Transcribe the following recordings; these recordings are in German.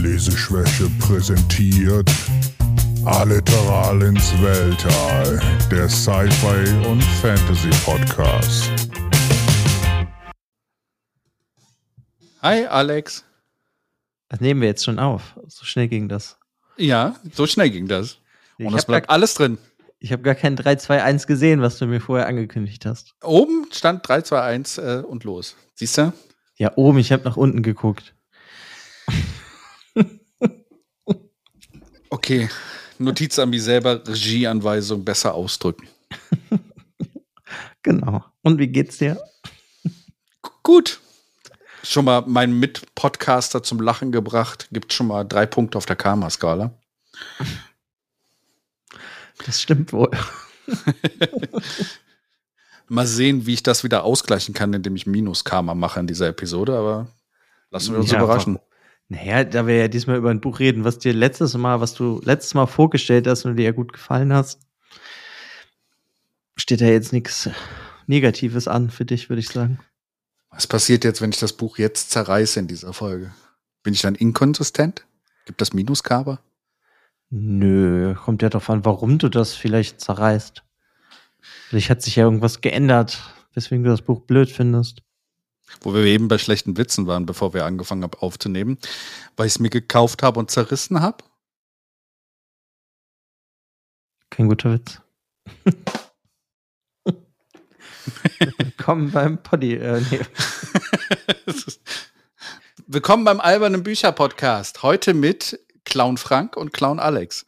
Leseschwäche präsentiert Alliteral ins Weltall, der Sci-Fi und Fantasy Podcast. Hi Alex. Das nehmen wir jetzt schon auf. So schnell ging das. Ja, so schnell ging das. Ich Und es hab bleibt gar- alles drin. Ich habe gar kein 3, 2, 1 gesehen, was du mir vorher angekündigt hast. Oben stand 3, 2, 1 äh, und los. Siehst du? Ja, oben, ich habe nach unten geguckt. Okay. Notiz an mich selber, Regieanweisung besser ausdrücken. Genau. Und wie geht's dir? Gut. Schon mal meinen Mit-Podcaster zum Lachen gebracht. Gibt schon mal drei Punkte auf der Karma-Skala. Das stimmt wohl. Mal sehen, wie ich das wieder ausgleichen kann, indem ich Minus-Karma mache in dieser Episode, aber lassen wir uns Ja, überraschen. Naja, da wir ja diesmal über ein Buch reden, was dir letztes Mal, was du letztes Mal vorgestellt hast und dir ja gut gefallen hast, steht da jetzt nichts Negatives an für dich, würde ich sagen. Was passiert jetzt, wenn ich das Buch jetzt zerreiße in dieser Folge? Bin ich dann inkonsistent? Gibt das Minus-Karma? Nö, kommt ja darauf an, warum du das vielleicht zerreißt. Vielleicht hat sich ja irgendwas geändert, weswegen du das Buch blöd findest. Wo wir eben bei schlechten Witzen waren, bevor wir angefangen haben aufzunehmen, weil ich es mir gekauft habe und zerrissen habe. Kein guter Witz. Willkommen beim Poddy. Äh, nee. Willkommen beim albernen Bücher-Podcast. Heute mit Clown Frank und Clown Alex.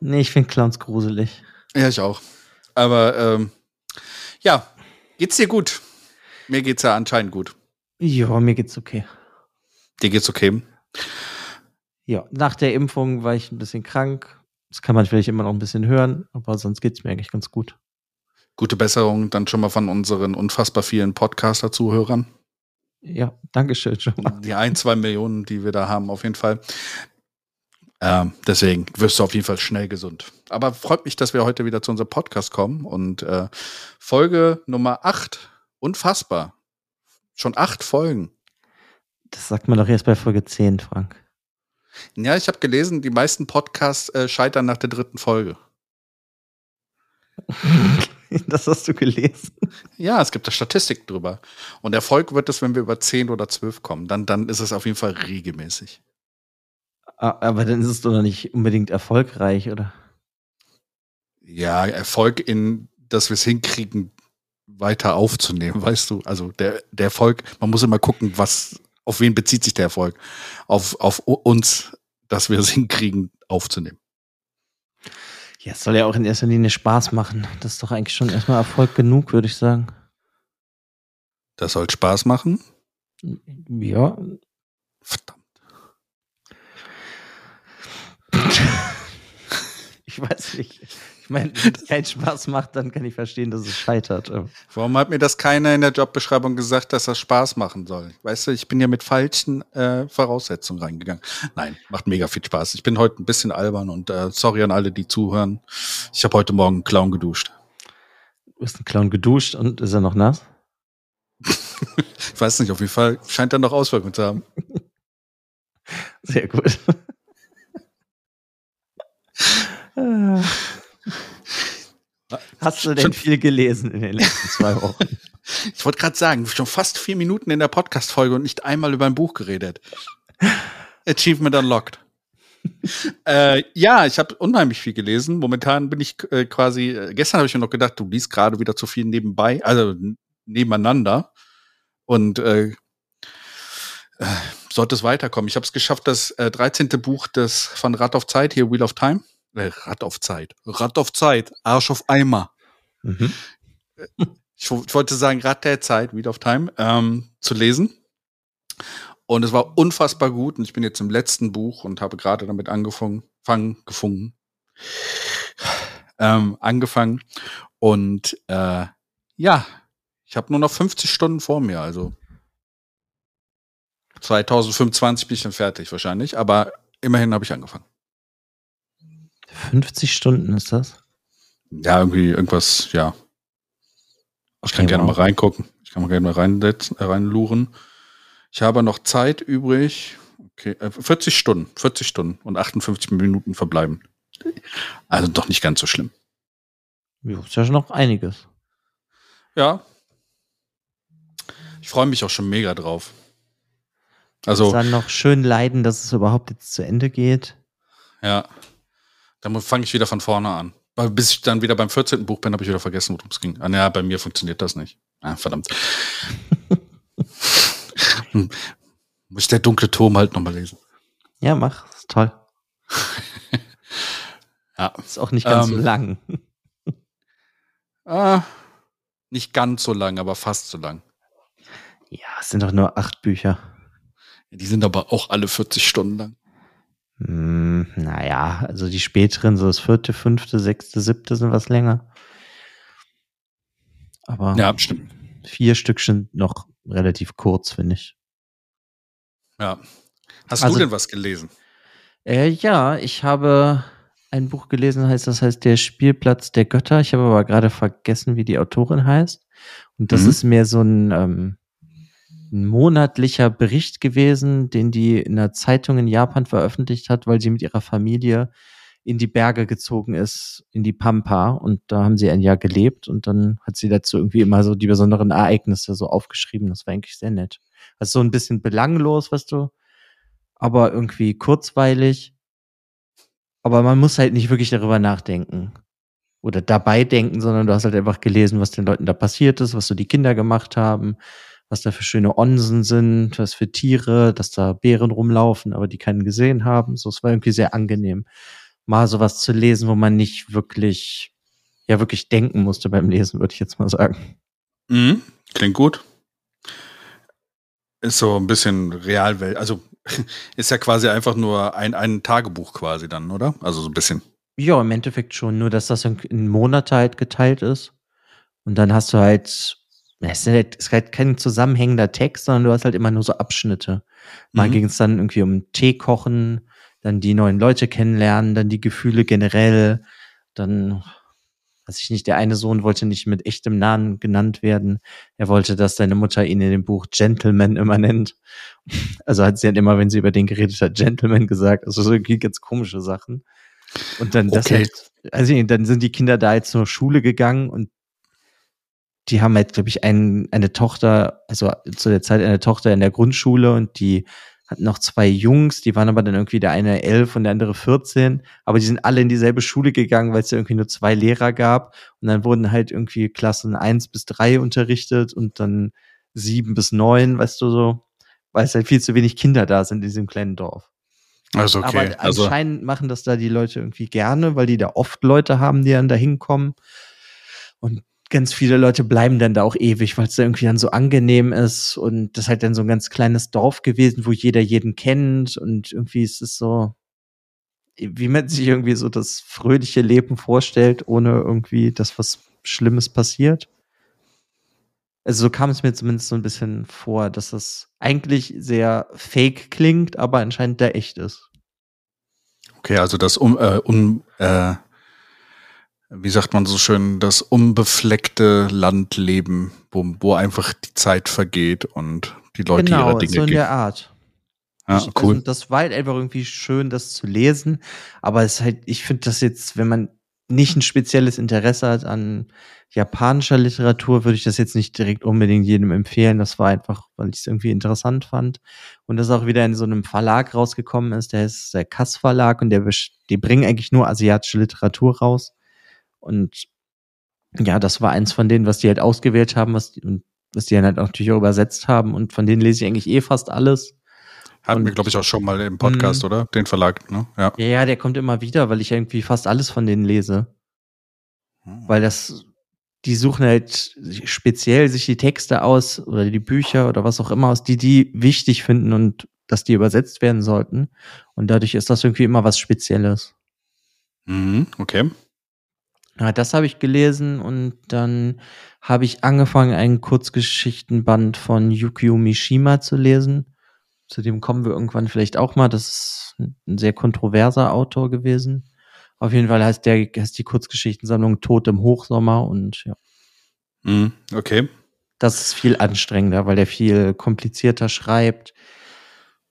nee, ich finde Clowns gruselig. Ja, ich auch. Aber ähm, ja, geht's dir gut? Mir geht's ja anscheinend gut. Ja, mir geht's okay. Dir geht's okay? Ja, nach der Impfung war ich ein bisschen krank. Das kann man vielleicht immer noch ein bisschen hören, aber sonst geht's mir eigentlich ganz gut. Gute Besserung dann schon mal von unseren unfassbar vielen Podcaster-Zuhörern. Ja, Dankeschön schon mal. Die ein, zwei Millionen, die wir da haben, auf jeden Fall. Ähm, deswegen wirst du auf jeden Fall schnell gesund. Aber freut mich, dass wir heute wieder zu unserem Podcast kommen und äh, Folge Nummer 8. Unfassbar. Schon acht Folgen. Das sagt man doch erst bei Folge 10, Frank. Ja, ich habe gelesen, die meisten Podcasts äh, scheitern nach der dritten Folge. das hast du gelesen. Ja, es gibt da Statistiken drüber. Und Erfolg wird es, wenn wir über 10 oder 12 kommen. Dann, dann ist es auf jeden Fall regelmäßig. Aber dann ist es doch noch nicht unbedingt erfolgreich, oder? Ja, Erfolg in, dass wir es hinkriegen, weiter aufzunehmen, weißt du? Also der, der Erfolg, man muss immer gucken, was, auf wen bezieht sich der Erfolg? Auf, auf uns, dass wir es hinkriegen, aufzunehmen. Ja, es soll ja auch in erster Linie Spaß machen. Das ist doch eigentlich schon erstmal Erfolg genug, würde ich sagen. Das soll Spaß machen. Ja. Verdammt. Ich weiß nicht. Wenn es keinen Spaß macht, dann kann ich verstehen, dass es scheitert. Warum hat mir das keiner in der Jobbeschreibung gesagt, dass das Spaß machen soll? Weißt du, ich bin ja mit falschen äh, Voraussetzungen reingegangen. Nein, macht mega viel Spaß. Ich bin heute ein bisschen albern und äh, sorry an alle, die zuhören. Ich habe heute Morgen einen Clown geduscht. Du bist ein Clown geduscht und ist er noch nass? Ich weiß nicht, auf jeden Fall scheint er noch Auswirkungen zu haben. Sehr gut. Hast du denn Schon- viel gelesen in den letzten zwei Wochen? Ich wollte gerade sagen, schon fast vier Minuten in der Podcast-Folge und nicht einmal über ein Buch geredet. Achievement unlocked. äh, ja, ich habe unheimlich viel gelesen. Momentan bin ich äh, quasi, äh, gestern habe ich mir noch gedacht, du liest gerade wieder zu viel nebenbei, also nebeneinander. Und äh, äh, sollte es weiterkommen. Ich habe es geschafft, das äh, 13. Buch des von Rad auf Zeit, hier Wheel of Time. Äh, Rad auf Zeit. Rad auf Zeit. Arsch auf Eimer Mhm. ich, ich wollte sagen, Rad der Zeit, Wheel of Time, ähm, zu lesen. Und es war unfassbar gut. Und ich bin jetzt im letzten Buch und habe gerade damit angefangen, fangen, gefunden, ähm, angefangen. Und äh, ja, ich habe nur noch 50 Stunden vor mir. Also 2025 bin ich dann fertig wahrscheinlich. Aber immerhin habe ich angefangen. 50 Stunden ist das? Ja, irgendwie irgendwas, ja. Ich kann Okay, gerne wow. mal reingucken. Ich kann mal gerne mal reinsetzen, äh, reinluren. Ich habe noch Zeit übrig. Okay, äh, 40 Stunden, 40 Stunden und 58 Minuten verbleiben. Also doch nicht ganz so schlimm. Ja, ist ja schon noch einiges. Ja. Ich freue mich auch schon mega drauf. Also, Dann noch schön leiden, dass es überhaupt jetzt zu Ende geht. ja. Dann fange ich wieder von vorne an. Bis ich dann wieder beim 14. Buch bin, habe ich wieder vergessen, worum es ging. Ah, ja, bei mir funktioniert das nicht. Ah, verdammt. Muss der dunkle Turm halt nochmal lesen. Ja, mach. Ist toll. Ja. Ist auch nicht ganz so Ähm, lang. Ah, nicht ganz so lang, aber fast so lang. Ja, es sind doch nur acht Bücher. Die sind aber auch alle 40 Stunden lang. Hm, naja, also die späteren, so das vierte, fünfte, sechste, siebte sind was länger. Aber Ja, stimmt. vier Stück sind noch relativ kurz, finde ich. Ja. Hast Also- du denn was gelesen? Äh, ja, ich habe ein Buch gelesen, heißt das heißt Der Spielplatz der Götter. Ich habe aber gerade vergessen, wie die Autorin heißt. Und das Mhm. ist mehr so ein, ähm, ein monatlicher Bericht gewesen, den die in einer Zeitung in Japan veröffentlicht hat, weil sie mit ihrer Familie in die Berge gezogen ist, in die Pampa. Und da haben sie ein Jahr gelebt und dann hat sie dazu irgendwie immer so die besonderen Ereignisse so aufgeschrieben. Das war eigentlich sehr nett. Also so ein bisschen belanglos, weißt du, aber irgendwie kurzweilig. Aber man muss halt nicht wirklich darüber nachdenken oder dabei denken, sondern du hast halt einfach gelesen, was den Leuten da passiert ist, was so die Kinder gemacht haben, was da für schöne Onsen sind, was für Tiere, dass da Bären rumlaufen, aber die keinen gesehen haben. So, es war irgendwie sehr angenehm, mal sowas zu lesen, wo man nicht wirklich, ja, wirklich denken musste beim Lesen, würde ich jetzt mal sagen. Mhm. Klingt gut. Ist so ein bisschen Realwelt. Also ist ja quasi einfach nur ein, ein Tagebuch quasi dann, oder? Also so ein bisschen. Ja, im Endeffekt schon, nur dass das in, in Monate halt geteilt ist. Und dann hast du halt, es ist halt, es ist halt kein zusammenhängender Text, sondern du hast halt immer nur so Abschnitte. Mal Mhm. ging es dann irgendwie um Tee kochen, dann die neuen Leute kennenlernen, dann die Gefühle generell, dann, weiß ich nicht, der eine Sohn wollte nicht mit echtem Namen genannt werden. Er wollte, dass seine Mutter ihn in dem Buch Gentleman immer nennt. Also hat sie halt immer, wenn sie über den geredet hat, Gentleman gesagt. Also so irgendwie ganz komische Sachen. Und dann das Okay. halt, also dann sind die Kinder da jetzt zur Schule gegangen und die haben halt, glaube ich, ein, eine Tochter, also zu der Zeit eine Tochter in der Grundschule und die hatten noch zwei Jungs, die waren aber dann irgendwie der eine elf und der andere 14, aber die sind alle in dieselbe Schule gegangen, weil es ja irgendwie nur zwei Lehrer gab und dann wurden halt irgendwie Klassen eins bis drei unterrichtet und dann sieben bis neun, weißt du so, weil es halt viel zu wenig Kinder da sind in diesem kleinen Dorf. Also okay. Aber also anscheinend machen das da die Leute irgendwie gerne, weil die da oft Leute haben, die dann da hinkommen. Und ganz viele Leute bleiben dann da auch ewig, weil es da irgendwie dann so angenehm ist. Und das ist halt dann so ein ganz kleines Dorf gewesen, wo jeder jeden kennt. Und irgendwie ist es so, wie man sich irgendwie so das fröhliche Leben vorstellt, ohne irgendwie, dass was Schlimmes passiert. Also so kam es mir zumindest so ein bisschen vor, dass das eigentlich sehr fake klingt, aber anscheinend da echt ist. okay, also das um, äh, um äh, wie sagt man so schön, das unbefleckte Landleben, wo, wo einfach die Zeit vergeht und die Leute ihre Dinge so in gehen. der Art. Ja, cool. Also das war halt einfach irgendwie schön, das zu lesen. Aber es ist halt, ich finde das jetzt, wenn man nicht ein spezielles Interesse hat an japanischer Literatur, würde ich das jetzt nicht direkt unbedingt jedem empfehlen. Das war einfach, weil ich es irgendwie interessant fand. Und das auch wieder in so einem Verlag rausgekommen ist, der ist der Kass Verlag und der, die bringen eigentlich nur asiatische Literatur raus. Und ja, das war eins von denen, was die halt ausgewählt haben, was die, und was die dann halt auch natürlich auch übersetzt haben. Und von denen lese ich eigentlich eh fast alles. Hatten wir, glaube ich, auch schon mal im Podcast, Mhm. oder? Den Verlag, ne? Ja. Ja, ja, der kommt immer wieder, weil ich irgendwie fast alles von denen lese. Weil das, die suchen halt speziell sich die Texte aus oder die Bücher oder was auch immer aus, die die wichtig finden und dass die übersetzt werden sollten. Und dadurch ist das irgendwie immer was Spezielles. Mhm, okay. Ja, das habe ich gelesen und dann habe ich angefangen, einen Kurzgeschichtenband von Yukio Mishima zu lesen. Zu dem kommen wir irgendwann vielleicht auch mal. Das ist ein sehr kontroverser Autor gewesen. Auf jeden Fall heißt der heißt die Kurzgeschichtensammlung Tod im Hochsommer und ja, Mhm, okay. das ist viel anstrengender, weil der viel komplizierter schreibt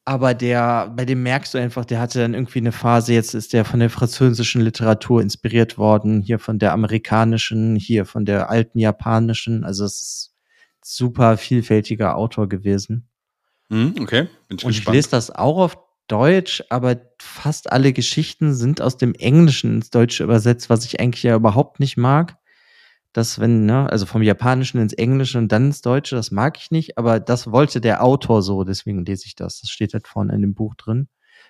Aber der, bei dem merkst du einfach, der hatte dann irgendwie eine Phase, jetzt ist der von der französischen Literatur inspiriert worden, hier von der amerikanischen, hier von der alten japanischen. Also es ist super vielfältiger Autor gewesen. Hm, okay, bin ich Und gespannt. ich lese das auch auf Deutsch, aber fast alle Geschichten sind aus dem Englischen ins Deutsche übersetzt, was ich eigentlich ja überhaupt nicht mag. Das, wenn, ne, also vom Japanischen ins Englische und dann ins Deutsche, das mag ich nicht, aber das wollte der Autor so, deswegen lese ich das. Das steht halt vorne in dem Buch drin,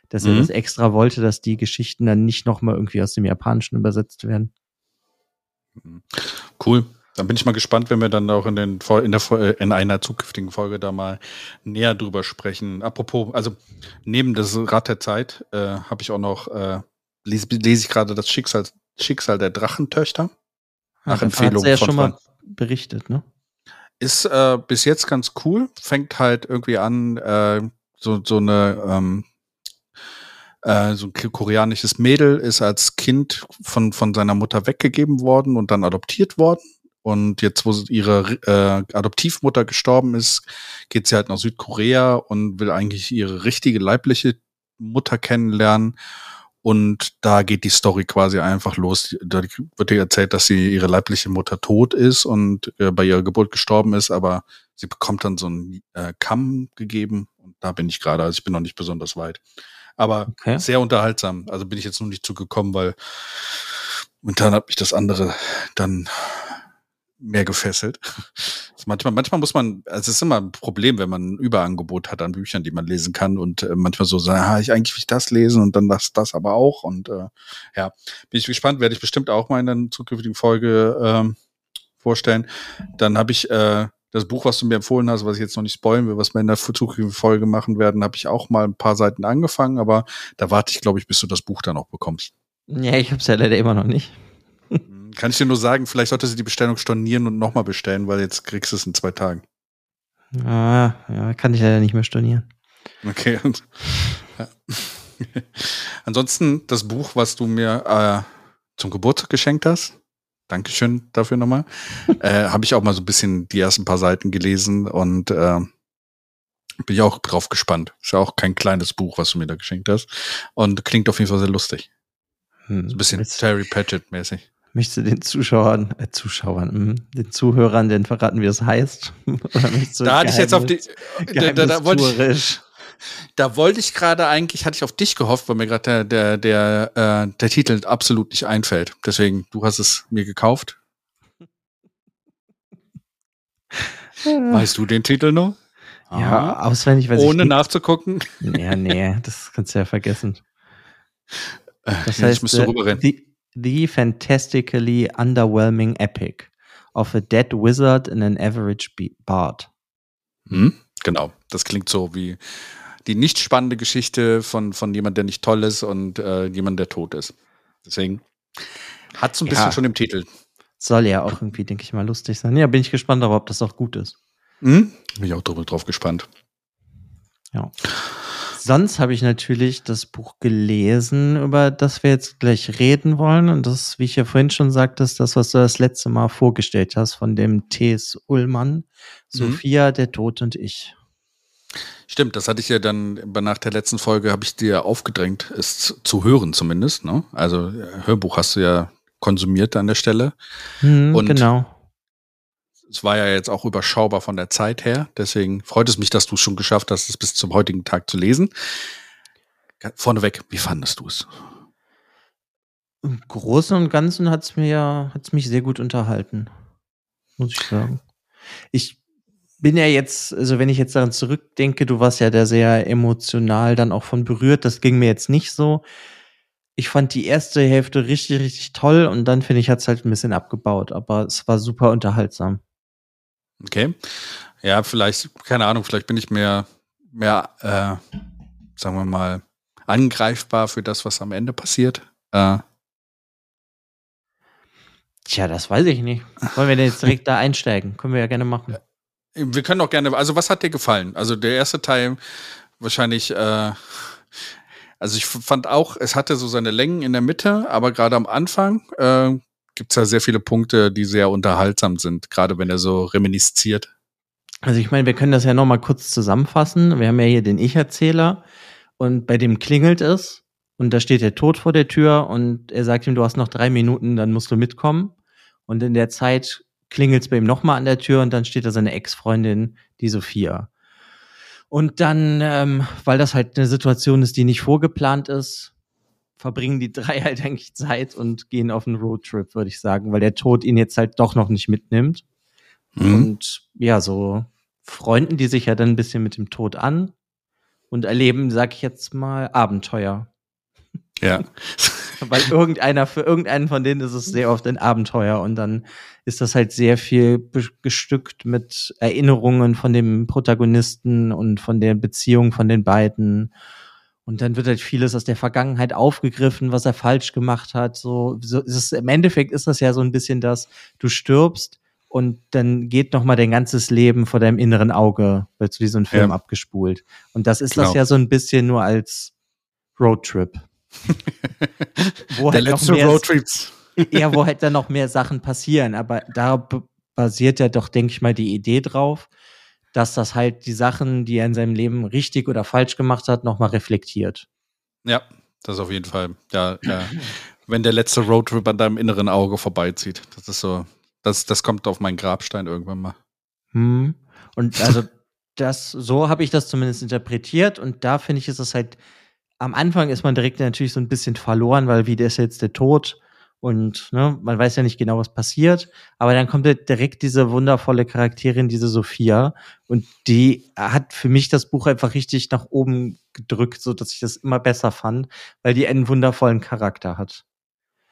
dass mhm. er das extra wollte, dass die Geschichten dann nicht nochmal irgendwie aus dem Japanischen übersetzt werden. Cool. Dann bin ich mal gespannt, wenn wir dann auch in, den, in, der, äh, in einer zukünftigen Folge da mal näher drüber sprechen. Apropos, also neben das Rad der Zeit äh, habe ich auch noch, äh, lese, lese ich gerade das Schicksal, Schicksal der Drachentöchter. Nach ja, Empfehlung ja von schon mal berichtet, ne? Ist äh, bis jetzt ganz cool. Fängt halt irgendwie an, äh, so, so eine ähm, äh, so ein koreanisches Mädel ist als Kind von, von seiner Mutter weggegeben worden und dann adoptiert worden und jetzt, wo ihre äh, Adoptivmutter gestorben ist, geht sie halt nach Südkorea und will eigentlich ihre richtige leibliche Mutter kennenlernen. Und da geht die Story quasi einfach los. Da wird ihr erzählt, dass sie ihre leibliche Mutter tot ist und äh, bei ihrer Geburt gestorben ist, aber sie bekommt dann so einen äh, Kamm gegeben. Und da bin ich gerade, also ich bin noch nicht besonders weit. Aber okay. sehr unterhaltsam. Also bin ich jetzt noch nicht zugekommen, weil momentan hat mich das andere dann mehr gefesselt. manchmal, manchmal muss man, also es ist immer ein Problem, wenn man ein Überangebot hat an Büchern, die man lesen kann und äh, manchmal so sagen, ah, ich eigentlich will ich das lesen und dann das, das aber auch und äh, ja, bin ich gespannt, werde ich bestimmt auch mal in einer zukünftigen Folge ähm, vorstellen. Dann habe ich äh, das Buch, was du mir empfohlen hast, was ich jetzt noch nicht spoilen will, was wir in der zukünftigen Folge machen werden, habe ich auch mal ein paar Seiten angefangen, aber da warte ich, glaube ich, bis du das Buch dann auch bekommst. Ja, ich habe es ja leider immer noch nicht. Kann ich dir nur sagen, vielleicht sollte sie die Bestellung stornieren und nochmal bestellen, weil jetzt kriegst du es in zwei Tagen. Ah, ja, kann ich leider nicht mehr stornieren. Okay. Und, ja. Ansonsten das Buch, was du mir äh, zum Geburtstag geschenkt hast. Dankeschön dafür nochmal. äh, Habe ich auch mal so ein bisschen die ersten paar Seiten gelesen und äh, bin ich auch drauf gespannt. Ist ja auch kein kleines Buch, was du mir da geschenkt hast. Und klingt auf jeden Fall sehr lustig. Hm, so ein bisschen Terry Pratchett-mäßig. Möchtest du den Zuschauern, äh, Zuschauern, mh, den Zuhörern denn verraten, wie es heißt? da hatte ich jetzt auf die, da, da, da wollte ich, da wollte ich gerade eigentlich, hatte ich auf dich gehofft, weil mir gerade der, der, der, äh, der Titel absolut nicht einfällt. Deswegen, du hast es mir gekauft. weißt du den Titel noch? Ja, ah. auswendig weiß Ohne ich nachzugucken? Ja, nee, das kannst du ja vergessen. Äh, das heißt, ich müsste rüberrennen. The, the fantastically underwhelming epic of a dead wizard and an average bard. Hm, genau, das klingt so wie die nicht spannende Geschichte von, von jemand, der nicht toll ist und äh, jemand, der tot ist. Deswegen hat so ein bisschen ja. schon im Titel. Soll ja auch irgendwie, denke ich mal, lustig sein. Ja, bin ich gespannt, aber ob das auch gut ist. Hm? Bin ich auch drauf gespannt. Ja. Sonst habe ich natürlich das Buch gelesen, über das wir jetzt gleich reden wollen. Und das, wie ich ja vorhin schon sagte, ist das, was du das letzte Mal vorgestellt hast, von dem T.S. Ullmann, mhm. Sophia, der Tod und ich. Stimmt, das hatte ich ja dann nach der letzten Folge, habe ich dir aufgedrängt, es zu hören zumindest. Ne? Also Hörbuch hast du ja konsumiert an der Stelle. Mhm, und genau es war ja jetzt auch überschaubar von der Zeit her. Deswegen freut es mich, dass du es schon geschafft hast, es bis zum heutigen Tag zu lesen. Vorneweg, wie fandest du es? Im Großen und Ganzen hat es mir, hat's mich sehr gut unterhalten. Muss ich sagen. Ich bin ja jetzt, also wenn ich jetzt daran zurückdenke, du warst ja da sehr emotional dann auch von berührt. Das ging mir jetzt nicht so. Ich fand die erste Hälfte richtig, richtig toll und dann finde ich, hat es halt ein bisschen abgebaut, aber es war super unterhaltsam. Okay. Ja, vielleicht, keine Ahnung, vielleicht bin ich mehr, mehr, äh, sagen wir mal, angreifbar für das, was am Ende passiert. Äh. Tja, das weiß ich nicht. Wollen wir denn jetzt direkt da einsteigen? Können wir ja gerne machen. Wir können auch gerne, also was hat dir gefallen? Also der erste Teil wahrscheinlich, äh, also ich fand auch, es hatte so seine Längen in der Mitte, aber gerade am Anfang äh, gibt es ja sehr viele Punkte, die sehr unterhaltsam sind, gerade wenn er so reminisziert. Also ich meine, wir können das ja noch mal kurz zusammenfassen. Wir haben ja hier den Ich-Erzähler und bei dem klingelt es und da steht der Tod vor der Tür und er sagt ihm, du hast noch drei Minuten, dann musst du mitkommen. Und in der Zeit klingelt es bei ihm noch mal an der Tür und dann steht da seine Ex-Freundin, die Sophia. Und dann, ähm, weil das halt eine Situation ist, die nicht vorgeplant ist, verbringen die drei halt eigentlich Zeit und gehen auf einen Roadtrip, würde ich sagen, weil der Tod ihn jetzt halt doch noch nicht mitnimmt. Mhm. Und ja, so freunden die sich ja dann ein bisschen mit dem Tod an und erleben, sag ich jetzt mal, Abenteuer. Ja. Weil irgendeiner, für irgendeinen von denen ist es sehr oft ein Abenteuer und dann ist das halt sehr viel gestückt mit Erinnerungen von dem Protagonisten und von der Beziehung von den beiden. Und dann wird halt vieles aus der Vergangenheit aufgegriffen, was er falsch gemacht hat. So, so ist es, im Endeffekt ist das ja so ein bisschen das, du stirbst und dann geht noch mal dein ganzes Leben vor deinem inneren Auge, wird zu diesem Film ja. abgespult. Und das ist genau. das ja so ein bisschen nur als Roadtrip. wo Der halt letzte Roadtrip. Ja, wo halt dann noch mehr Sachen passieren. Aber da basiert ja doch, denke ich mal, die Idee drauf, dass das halt die Sachen, die er in seinem Leben richtig oder falsch gemacht hat, noch mal reflektiert. Ja, das auf jeden Fall. Ja, ja. Wenn der letzte Roadtrip an deinem inneren Auge vorbeizieht. Das ist so das, das kommt auf meinen Grabstein irgendwann mal. Hm. Und also das, so habe ich das zumindest interpretiert und da finde ich, ist es halt, am Anfang ist man direkt natürlich so ein bisschen verloren, weil wie der ist jetzt der Tod und ne, man weiß ja nicht genau, was passiert, aber dann kommt halt direkt diese wundervolle Charakterin, diese Sophia und die hat für mich das Buch einfach richtig nach oben gedrückt, so dass ich das immer besser fand, weil die einen wundervollen Charakter hat.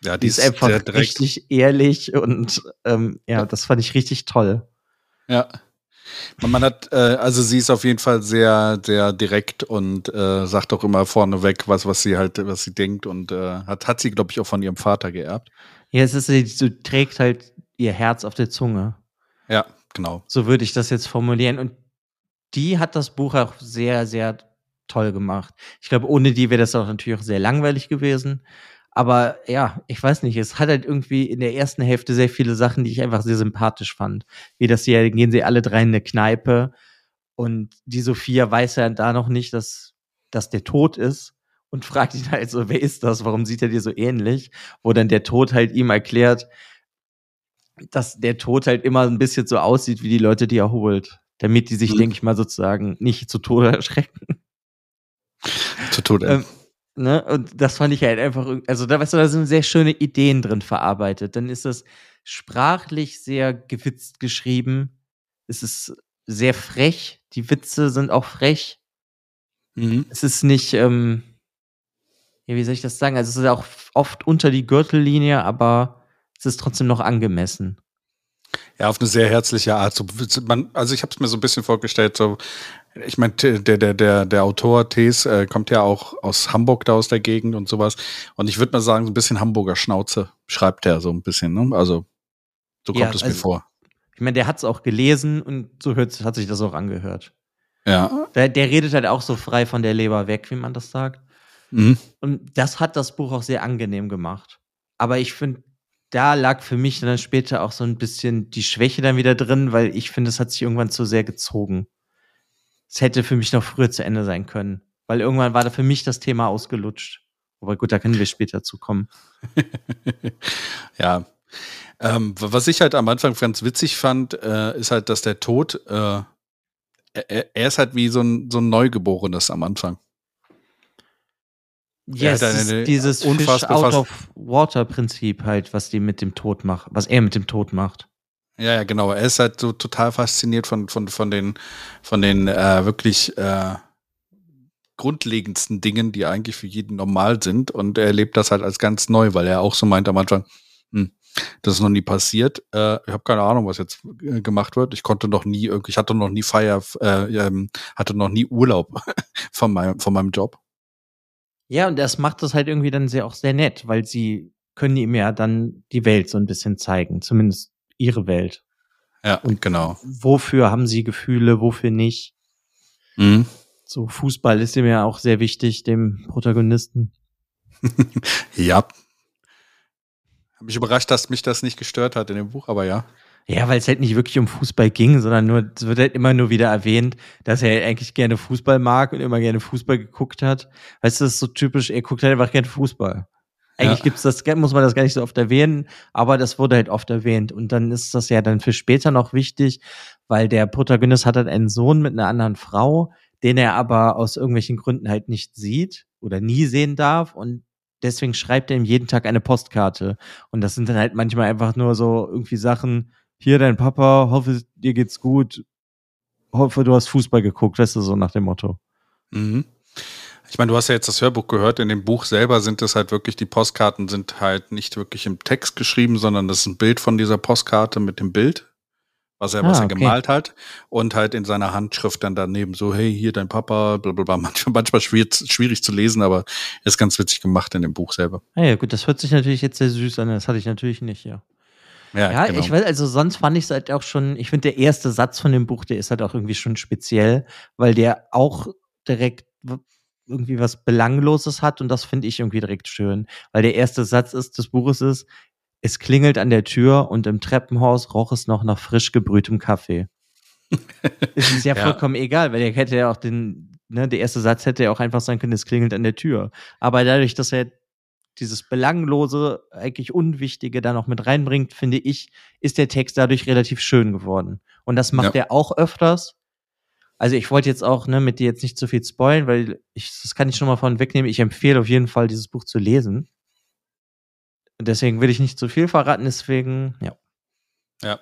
Ja, die, die ist einfach richtig ehrlich und ähm, ja, das fand ich richtig toll. Ja. Man hat, äh, also sie ist auf jeden Fall sehr, sehr direkt und äh, sagt auch immer vorneweg, was, was sie halt, was sie denkt und äh, hat, hat sie, glaube ich, auch von ihrem Vater geerbt. Ja, es ist, sie trägt halt ihr Herz auf der Zunge. Ja, genau. So würde ich das jetzt formulieren. Und die hat das Buch auch sehr, sehr toll gemacht. Ich glaube, ohne die wäre das auch natürlich auch sehr langweilig gewesen. Aber ja, ich weiß nicht, es hat halt irgendwie in der ersten Hälfte sehr viele Sachen, die ich einfach sehr sympathisch fand. Wie das hier, gehen sie alle drei in eine Kneipe und die Sophia weiß ja da noch nicht, dass, dass der tot ist und fragt ihn halt so, wer ist das? Warum sieht er dir so ähnlich? Wo dann der Tod halt ihm erklärt, dass der Tod halt immer ein bisschen so aussieht wie die Leute, die er holt. Damit die sich, mhm. denke ich mal, sozusagen nicht zu Tode erschrecken. Zu Tode. Ähm, Ne? Und das fand ich halt einfach, also da, weißt du, da sind sehr schöne Ideen drin verarbeitet. Dann ist das sprachlich sehr gewitzt geschrieben. Es ist sehr frech. Die Witze sind auch frech. Mhm. Es ist nicht, ähm, ja, wie soll ich das sagen? Also es ist auch oft unter die Gürtellinie, aber es ist trotzdem noch angemessen. Ja, auf eine sehr herzliche Art. So, man, also ich habe es mir so ein bisschen vorgestellt, so ich meine, der, der, der, der Autor Tees äh, kommt ja auch aus Hamburg da aus der Gegend und sowas. Und ich würde mal sagen, so ein bisschen Hamburger Schnauze schreibt er so ein bisschen, ne? Also, so kommt ja, es also, mir vor. Ich meine, der hat es auch gelesen und so hört, hat sich das auch angehört. Ja. Der, der redet halt auch so frei von der Leber weg, wie man das sagt. Mhm. Und das hat das Buch auch sehr angenehm gemacht. Aber ich finde, da lag für mich dann später auch so ein bisschen die Schwäche dann wieder drin, weil ich finde, es hat sich irgendwann zu sehr gezogen es hätte für mich noch früher zu Ende sein können. Weil irgendwann war da für mich das Thema ausgelutscht. Aber gut, da können wir später zu kommen. ja. Ähm, was ich halt am Anfang ganz witzig fand, äh, ist halt, dass der Tod, äh, er, er, ist halt wie so ein, so ein Neugeborenes am Anfang. Ja, yes, halt dieses Fish out of Water Prinzip halt, was die mit dem Tod macht, was er mit dem Tod macht. Ja, ja, genau. Er ist halt so total fasziniert von, von, von den, von den äh, wirklich äh, grundlegendsten Dingen, die eigentlich für jeden normal sind. Und er erlebt das halt als ganz neu, weil er auch so meint am Anfang, hm, das ist noch nie passiert. Äh, ich habe keine Ahnung, was jetzt äh, gemacht wird. Ich konnte noch nie, ich hatte noch nie Feier, äh, ähm, hatte noch nie Urlaub von meinem, von meinem Job. Ja, und das macht das halt irgendwie dann sehr auch sehr nett, weil sie können ihm ja dann die Welt so ein bisschen zeigen, zumindest ihre Welt. Ja, und genau. Wofür haben sie Gefühle, wofür nicht? Mhm. So Fußball ist ihm ja auch sehr wichtig, dem Protagonisten. ja. Hab mich überrascht, dass mich das nicht gestört hat in dem Buch, aber ja. Ja, weil es halt nicht wirklich um Fußball ging, sondern nur, es wird halt immer nur wieder erwähnt, dass er eigentlich gerne Fußball mag und immer gerne Fußball geguckt hat. Weißt du, das ist so typisch, er guckt halt einfach gerne Fußball. Eigentlich ja. gibt's das, muss man das gar nicht so oft erwähnen, aber das wurde halt oft erwähnt. Und dann ist das ja dann für später noch wichtig, weil der Protagonist hat halt einen Sohn mit einer anderen Frau, den er aber aus irgendwelchen Gründen halt nicht sieht oder nie sehen darf. Und deswegen schreibt er ihm jeden Tag eine Postkarte. Und das sind dann halt manchmal einfach nur so irgendwie Sachen, hier dein Papa, hoffe, dir geht's gut, hoffe, du hast Fußball geguckt, weißt du, so nach dem Motto. Mhm. Ich meine, du hast ja jetzt das Hörbuch gehört. In dem Buch selber sind es halt wirklich, die Postkarten sind halt nicht wirklich im Text geschrieben, sondern das ist ein Bild von dieser Postkarte mit dem Bild, was er, ah, was er okay. gemalt hat. Und halt in seiner Handschrift dann daneben so, hey, hier dein Papa, bla bla bla. Manchmal, manchmal schwierig, schwierig zu lesen, aber ist ganz witzig gemacht in dem Buch selber. Ah ja, gut, das hört sich natürlich jetzt sehr süß an. Das hatte ich natürlich nicht, ja. Ja, ja genau. ich weiß, also sonst fand ich es halt auch schon, ich finde der erste Satz von dem Buch, der ist halt auch irgendwie schon speziell, weil der auch direkt irgendwie was Belangloses hat und das finde ich irgendwie direkt schön, weil der erste Satz ist des Buches ist, es klingelt an der Tür und im Treppenhaus roch es noch nach frisch gebrühtem Kaffee. es ist ja, ja vollkommen egal, weil der hätte ja auch den, ne, der erste Satz hätte ja auch einfach sein können, es klingelt an der Tür. Aber dadurch, dass er dieses Belanglose, eigentlich Unwichtige da noch mit reinbringt, finde ich, ist der Text dadurch relativ schön geworden. Und das macht ja. er auch öfters. Also ich wollte jetzt auch ne, mit dir jetzt nicht zu viel spoilen, weil ich, das kann ich schon mal von wegnehmen. Ich empfehle auf jeden Fall, dieses Buch zu lesen. Deswegen will ich nicht zu viel verraten, deswegen, ja. Ja.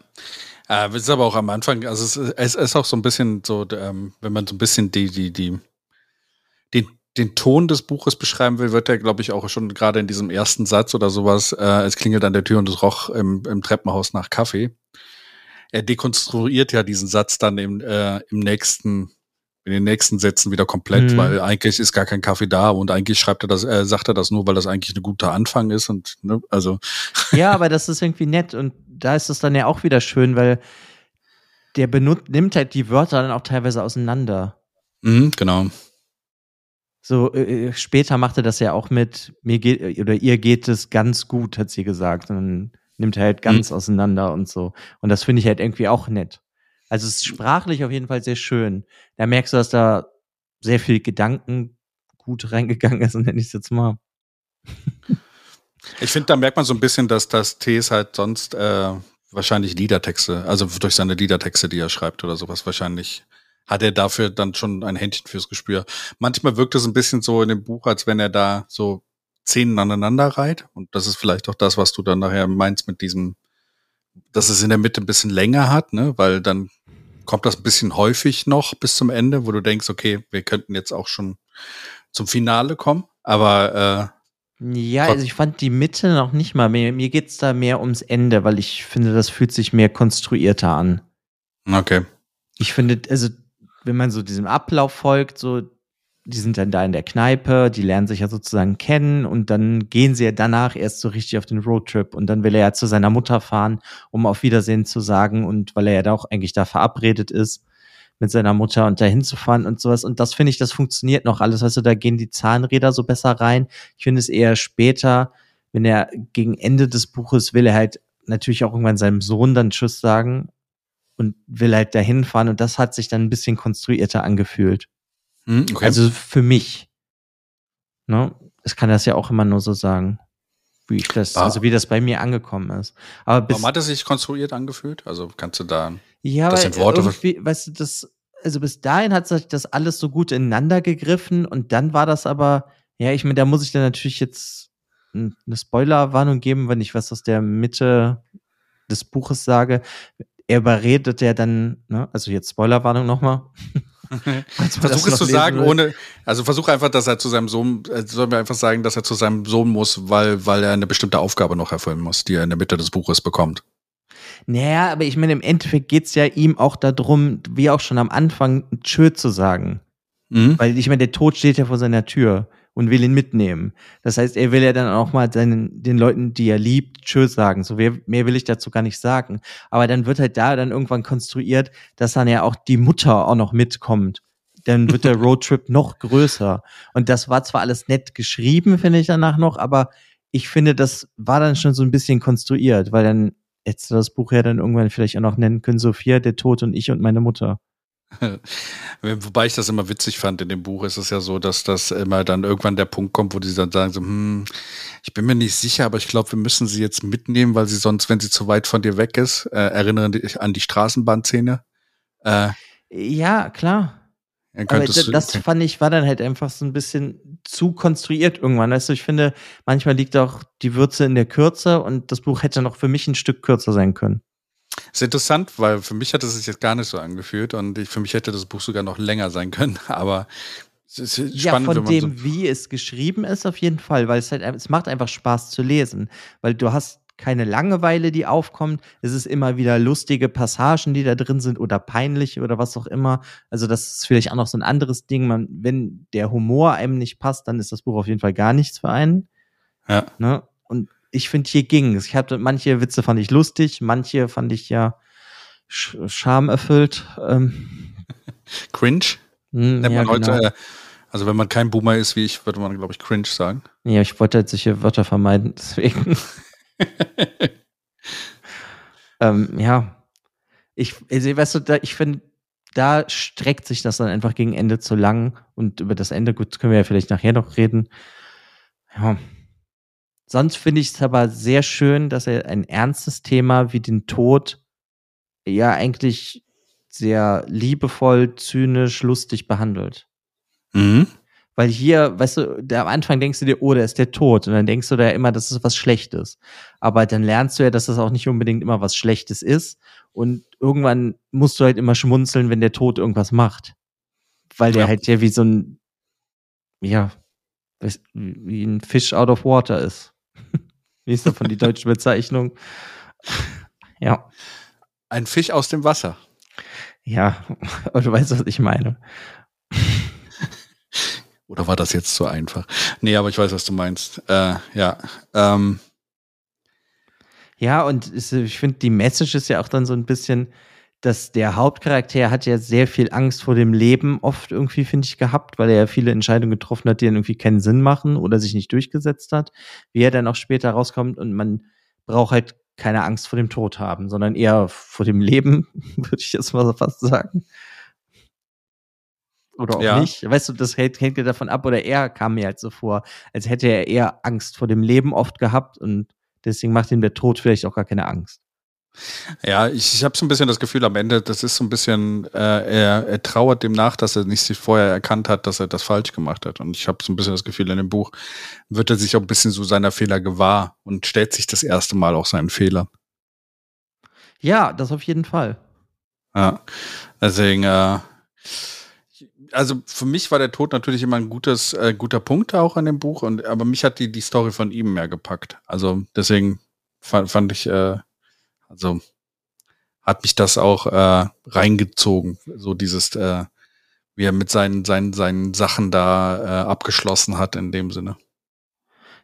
Äh, es ist aber auch am Anfang, also es, es ist auch so ein bisschen so, ähm, wenn man so ein bisschen die, die, die, den den Ton des Buches beschreiben will, wird er, glaube ich, auch schon gerade in diesem ersten Satz oder sowas, äh, es klingelt an der Tür und es roch im, im Treppenhaus nach Kaffee. Er dekonstruiert ja diesen Satz dann im, äh, im nächsten, in den nächsten Sätzen wieder komplett, mhm. weil eigentlich ist gar kein Kaffee da und eigentlich schreibt er das, äh, sagt er das nur, weil das eigentlich ein guter Anfang ist und ne, also. Ja, aber das ist irgendwie nett und da ist es dann ja auch wieder schön, weil der benutzt, nimmt halt die Wörter dann auch teilweise auseinander. Mhm, genau. So, äh, äh, später macht er das ja auch mit, mir geht, äh, oder ihr geht es ganz gut, hat sie gesagt. Und dann nimmt er halt ganz mhm. auseinander und so. Und das finde ich halt irgendwie auch nett. Also es ist sprachlich auf jeden Fall sehr schön. Da merkst du, dass da sehr viel Gedanken gut reingegangen ist, und nenne ich es jetzt mal. Ich finde, da merkt man so ein bisschen, dass das Tees halt sonst äh, wahrscheinlich Liedertexte, also durch seine Liedertexte, die er schreibt oder sowas, wahrscheinlich hat er dafür dann schon ein Händchen fürs Gespür. Manchmal wirkt es ein bisschen so in dem Buch, als wenn er da so Szenen aneinander reiht. Und das ist vielleicht auch das, was du dann nachher meinst mit diesem, dass es in der Mitte ein bisschen länger hat, ne? Weil dann kommt das ein bisschen häufig noch bis zum Ende, wo du denkst, okay, wir könnten jetzt auch schon zum Finale kommen. Aber äh, ja, also ich fand die Mitte noch nicht mal. Mir, mir geht's da mehr ums Ende, weil ich finde, das fühlt sich mehr konstruierter an. Okay. Ich finde, also wenn man so diesem Ablauf folgt, so, die sind dann da in der Kneipe, die lernen sich ja sozusagen kennen und dann gehen sie ja danach erst so richtig auf den Roadtrip und dann will er ja zu seiner Mutter fahren, um auf Wiedersehen zu sagen und weil er ja da auch eigentlich da verabredet ist mit seiner Mutter und dahin zu fahren und sowas. Und das finde ich, das funktioniert noch alles. Weißt du, da gehen die Zahnräder so besser rein. Ich finde es eher später, wenn er gegen Ende des Buches will er halt natürlich auch irgendwann seinem Sohn dann Tschüss sagen und will halt dahin fahren und das hat sich dann ein bisschen konstruierter angefühlt. Hm, okay. Also für mich. Ne? Ich kann das ja auch immer nur so sagen, wie ich das, ah. also wie das bei mir angekommen ist. Aber bis, Warum hat es sich konstruiert angefühlt? Also kannst du da ja, das in Worte irgendwie, weißt du, das, also bis dahin hat sich das alles so gut ineinander gegriffen und dann war das aber, ja, ich meine, da muss ich dann natürlich jetzt eine Spoilerwarnung geben, wenn ich was aus der Mitte des Buches sage er überredet ja dann, ne, also jetzt Spoilerwarnung nochmal. versuch es zu sagen, will. ohne, also versuch einfach, dass er zu seinem Sohn, äh, sollen wir einfach sagen, dass er zu seinem Sohn muss, weil, weil er eine bestimmte Aufgabe noch erfüllen muss, die er in der Mitte des Buches bekommt. Naja, aber ich meine, im Endeffekt geht es ja ihm auch darum, wie auch schon am Anfang, Tschö zu sagen. Mhm. Weil ich meine, der Tod steht ja vor seiner Tür und will ihn mitnehmen. Das heißt, er will ja dann auch mal seinen, den Leuten, die er liebt, Tschüss sagen. So mehr, mehr will ich dazu gar nicht sagen. Aber dann wird halt da dann irgendwann konstruiert, dass dann ja auch die Mutter auch noch mitkommt. Dann wird der Roadtrip noch größer. Und das war zwar alles nett geschrieben, finde ich danach noch, aber ich finde, das war dann schon so ein bisschen konstruiert, weil dann hättest du das Buch ja dann irgendwann vielleicht auch noch nennen können, Sophia, der Tod und ich und meine Mutter. Wobei ich das immer witzig fand in dem Buch, ist es ja so, dass das immer dann irgendwann der Punkt kommt, wo die dann sagen so, hm, ich bin mir nicht sicher, aber ich glaube, wir müssen sie jetzt mitnehmen, weil sie sonst, wenn sie zu weit von dir weg ist, äh, erinnern dich an die Straßenbahnszene. Äh, ja, klar. Aber das, das fand ich, war dann halt einfach so ein bisschen zu konstruiert irgendwann. Weißt du, ich finde, manchmal liegt auch die Würze in der Kürze und das Buch hätte noch für mich ein Stück kürzer sein können. Ist interessant, weil für mich hat es sich jetzt gar nicht so angefühlt und ich, für mich hätte das Buch sogar noch länger sein können, aber es ist spannend, ja, von dem, so wie es geschrieben ist, auf jeden Fall, weil es halt, es macht einfach Spaß zu lesen, weil du hast keine Langeweile, die aufkommt. Es ist immer wieder lustige Passagen, die da drin sind oder peinliche oder was auch immer. Also das ist vielleicht auch noch so ein anderes Ding. Man, wenn der Humor einem nicht passt, dann ist das Buch auf jeden Fall gar nichts für einen. Ja. Ne? Und ich finde, hier ging es. Ich hatte manche Witze fand ich lustig, manche fand ich ja sch schamerfüllt. Ähm. Cringe? Hm, Nennt ja, man heute, genau. äh, also wenn man kein Boomer ist wie ich, würde man, glaube ich, cringe sagen. Ja, ich wollte halt solche Wörter vermeiden, deswegen. ähm, ja. Ich, also, weißt du, da, ich finde, da streckt sich das dann einfach gegen Ende zu lang und über das Ende, gut, können wir ja vielleicht nachher noch reden. Ja. Sonst finde ich es aber sehr schön, dass er ein ernstes Thema wie den Tod ja eigentlich sehr liebevoll, zynisch, lustig behandelt. Mhm. Weil hier, weißt du, da am Anfang denkst du dir, oh, der ist der Tod. Und dann denkst du da immer, das ist was Schlechtes. Aber dann lernst du ja, dass das auch nicht unbedingt immer was Schlechtes ist. Und irgendwann musst du halt immer schmunzeln, wenn der Tod irgendwas macht. Weil der ja. halt ja wie so ein, ja, wie ein Fish out of water ist. Wie ist davon die deutsche Bezeichnung? ja. Ein Fisch aus dem Wasser. Ja, aber du weißt, was ich meine. Oder war das jetzt zu einfach? Nee, aber ich weiß, was du meinst. Äh, ja. Ähm. Ja, und ich finde, die Message ist ja auch dann so ein bisschen, dass der Hauptcharakter hat ja sehr viel Angst vor dem Leben oft irgendwie, finde ich, gehabt, weil er ja viele Entscheidungen getroffen hat, die dann irgendwie keinen Sinn machen oder sich nicht durchgesetzt hat. Wie er dann auch später rauskommt und man braucht halt keine Angst vor dem Tod haben, sondern eher vor dem Leben, würde ich jetzt mal so fast sagen. Oder auch ja. nicht. Weißt du, das hängt, hängt ja davon ab, oder er kam mir halt so vor, als hätte er eher Angst vor dem Leben oft gehabt und deswegen macht ihm der Tod vielleicht auch gar keine Angst. Ja, ich, ich habe so ein bisschen das Gefühl am Ende, das ist so ein bisschen, äh, er, er trauert dem nach, dass er nicht sich vorher erkannt hat, dass er das falsch gemacht hat. Und ich habe so ein bisschen das Gefühl, in dem Buch wird er sich auch ein bisschen so seiner Fehler gewahr und stellt sich das erste Mal auch seinen Fehlern. Ja, das auf jeden Fall. Ja, deswegen, äh, also für mich war der Tod natürlich immer ein gutes, äh, guter Punkt auch an dem Buch, und, aber mich hat die, die Story von ihm mehr gepackt. Also deswegen fand, fand ich, äh, also hat mich das auch äh, reingezogen, so dieses, äh, wie er mit seinen, seinen, seinen Sachen da äh, abgeschlossen hat in dem Sinne.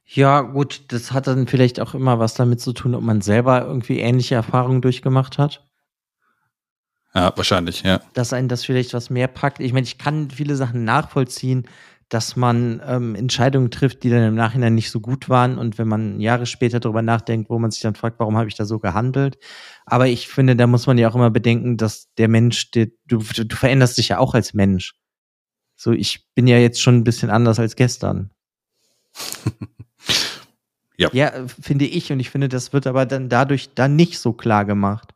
Ja, gut, das hat dann vielleicht auch immer was damit zu tun, ob man selber irgendwie ähnliche Erfahrungen durchgemacht hat. Ja, wahrscheinlich, ja. Dass einen das vielleicht was mehr packt. Ich meine, ich kann viele Sachen nachvollziehen, dass man ähm, Entscheidungen trifft, die dann im Nachhinein nicht so gut waren und wenn man Jahre später darüber nachdenkt, wo man sich dann fragt, warum habe ich da so gehandelt. Aber ich finde, da muss man ja auch immer bedenken, dass der Mensch, der, du, du veränderst dich ja auch als Mensch. So, ich bin ja jetzt schon ein bisschen anders als gestern. ja. Ja, finde ich. Und ich finde, das wird aber dann dadurch dann nicht so klar gemacht.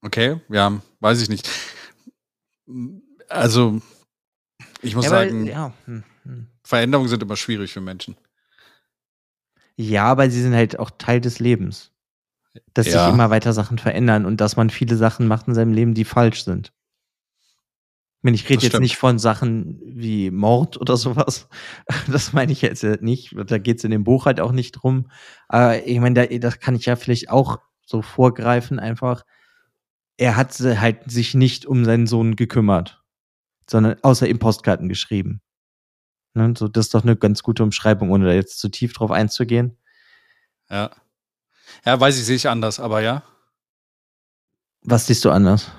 Okay, ja, weiß ich nicht. Also, ich muss ja, sagen, weil, ja. hm, hm. Veränderungen sind immer schwierig für Menschen. Ja, aber sie sind halt auch Teil des Lebens. Dass ja. sich immer weiter Sachen verändern und dass man viele Sachen macht in seinem Leben, die falsch sind. Ich, meine, ich rede jetzt nicht von Sachen wie Mord oder sowas. Das meine ich jetzt nicht. Da geht es in dem Buch halt auch nicht drum. Aber ich meine, da, das kann ich ja vielleicht auch so vorgreifen, einfach er hat halt sich nicht um seinen Sohn gekümmert, sondern außer ihm Postkarten geschrieben. Ne, so, das ist doch eine ganz gute Umschreibung, ohne da jetzt zu tief drauf einzugehen. Ja. Ja, weiß ich, sehe ich anders, aber ja. Was siehst du anders?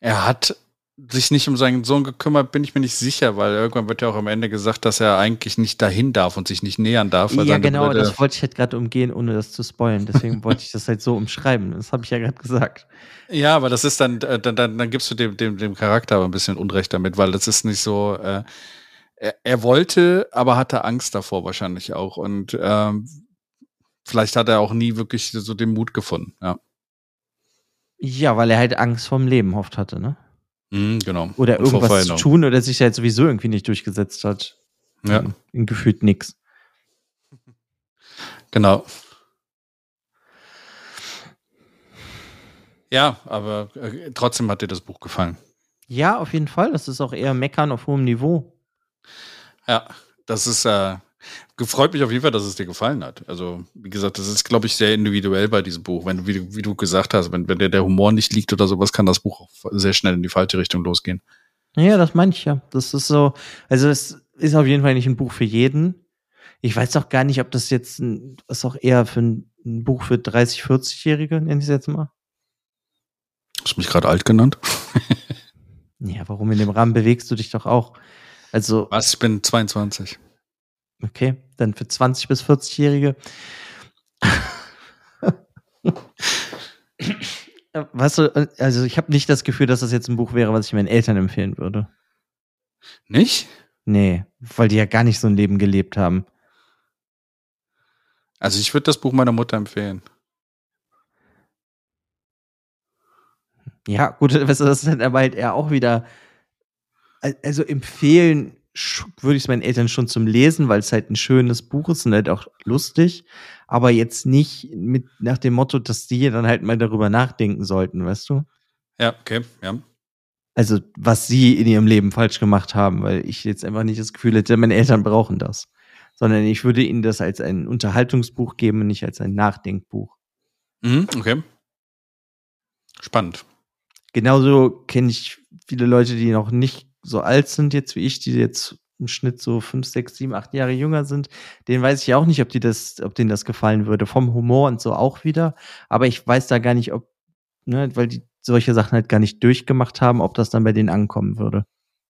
Er hat sich nicht um seinen Sohn gekümmert, bin ich mir nicht sicher, weil irgendwann wird ja auch am Ende gesagt, dass er eigentlich nicht dahin darf und sich nicht nähern darf. ja, genau, Brüder das wollte ich halt gerade umgehen, ohne das zu spoilen. Deswegen wollte ich das halt so umschreiben. Das habe ich ja gerade gesagt. Ja, aber das ist dann, äh, dann, dann, dann gibst du dem, dem, dem Charakter aber ein bisschen Unrecht damit, weil das ist nicht so, äh, er, er wollte, aber hatte Angst davor wahrscheinlich auch. Und ähm, vielleicht hat er auch nie wirklich so den Mut gefunden, ja. Ja, weil er halt Angst vorm Leben oft hatte, ne? Mhm, genau. Oder Und irgendwas zu tun oder sich halt sowieso irgendwie nicht durchgesetzt hat. Ja. In, in gefühlt nix. Genau. Ja, aber äh, trotzdem hat dir das Buch gefallen. Ja, auf jeden Fall. Das ist auch eher Meckern auf hohem Niveau. Ja, das ist, äh, gefreut mich auf jeden Fall, dass es dir gefallen hat. Also, wie gesagt, das ist, glaube ich, sehr individuell bei diesem Buch. Wenn, wie, wie du gesagt hast, wenn, wenn der, der Humor nicht liegt oder sowas, kann das Buch auch sehr schnell in die falsche Richtung losgehen. Ja, das meine ich ja. Das ist so, also es ist auf jeden Fall nicht ein Buch für jeden. Ich weiß auch gar nicht, ob das jetzt ein, das ist auch eher für ein, ein Buch für 30, 40-Jährige, nenne ich es jetzt mal. Hast du mich gerade alt genannt? ja, warum in dem Rahmen bewegst du dich doch auch? Also. Was? Ich bin 22. Okay, dann für 20 bis 40-Jährige. weißt du, also ich habe nicht das Gefühl, dass das jetzt ein Buch wäre, was ich meinen Eltern empfehlen würde. Nicht? Nee, weil die ja gar nicht so ein Leben gelebt haben. Also ich würde das Buch meiner Mutter empfehlen. Ja, gut, das ist dann aber halt eher auch wieder, also empfehlen würde ich es meinen Eltern schon zum Lesen, weil es halt ein schönes Buch ist und halt auch lustig, aber jetzt nicht mit nach dem Motto, dass die dann halt mal darüber nachdenken sollten, weißt du? Ja, okay, ja. Also, was sie in ihrem Leben falsch gemacht haben, weil ich jetzt einfach nicht das Gefühl hätte, meine Eltern brauchen das. Sondern ich würde ihnen das als ein Unterhaltungsbuch geben und nicht als ein Nachdenkbuch. Mhm, okay. Spannend. Genauso kenne ich viele Leute, die noch nicht so alt sind jetzt wie ich, die jetzt im Schnitt so fünf, sechs, sieben, acht Jahre jünger sind, denen weiß ich auch nicht, ob die das, ob denen das gefallen würde. Vom Humor und so auch wieder. Aber ich weiß da gar nicht, ob, ne, weil die solche Sachen halt gar nicht durchgemacht haben, ob das dann bei denen ankommen würde.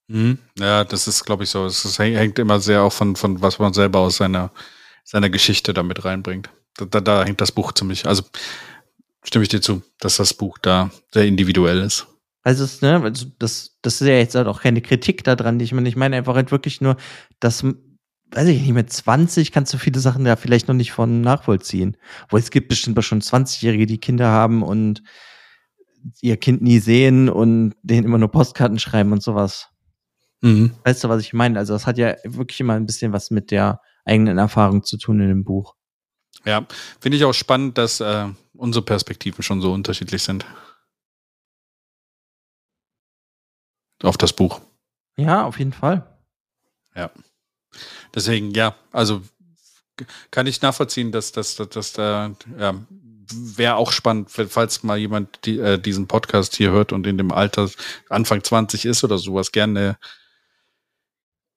Mhm. Ja, das ist, glaube ich, so. Es hängt immer sehr auch von, von was man selber aus seiner, seiner Geschichte damit reinbringt. Da, da, da hängt das Buch ziemlich, also stimme ich dir zu, dass das Buch da sehr individuell ist. Also, es, ne, also das, das ist ja jetzt halt auch keine Kritik daran. Ich meine, ich meine einfach halt wirklich nur, dass, weiß ich nicht, mit 20 kannst du viele Sachen da vielleicht noch nicht von nachvollziehen. Wo es gibt bestimmt schon 20-Jährige, die Kinder haben und ihr Kind nie sehen und denen immer nur Postkarten schreiben und sowas. Mhm. Weißt du, was ich meine? Also, das hat ja wirklich immer ein bisschen was mit der eigenen Erfahrung zu tun in dem Buch. Ja, finde ich auch spannend, dass äh, unsere Perspektiven schon so unterschiedlich sind. Auf das Buch. Ja, auf jeden Fall. Ja. Deswegen, ja, also kann ich nachvollziehen, dass das, dass, dass da, ja, wäre auch spannend, falls mal jemand die, äh, diesen Podcast hier hört und in dem Alter Anfang 20 ist oder sowas, gerne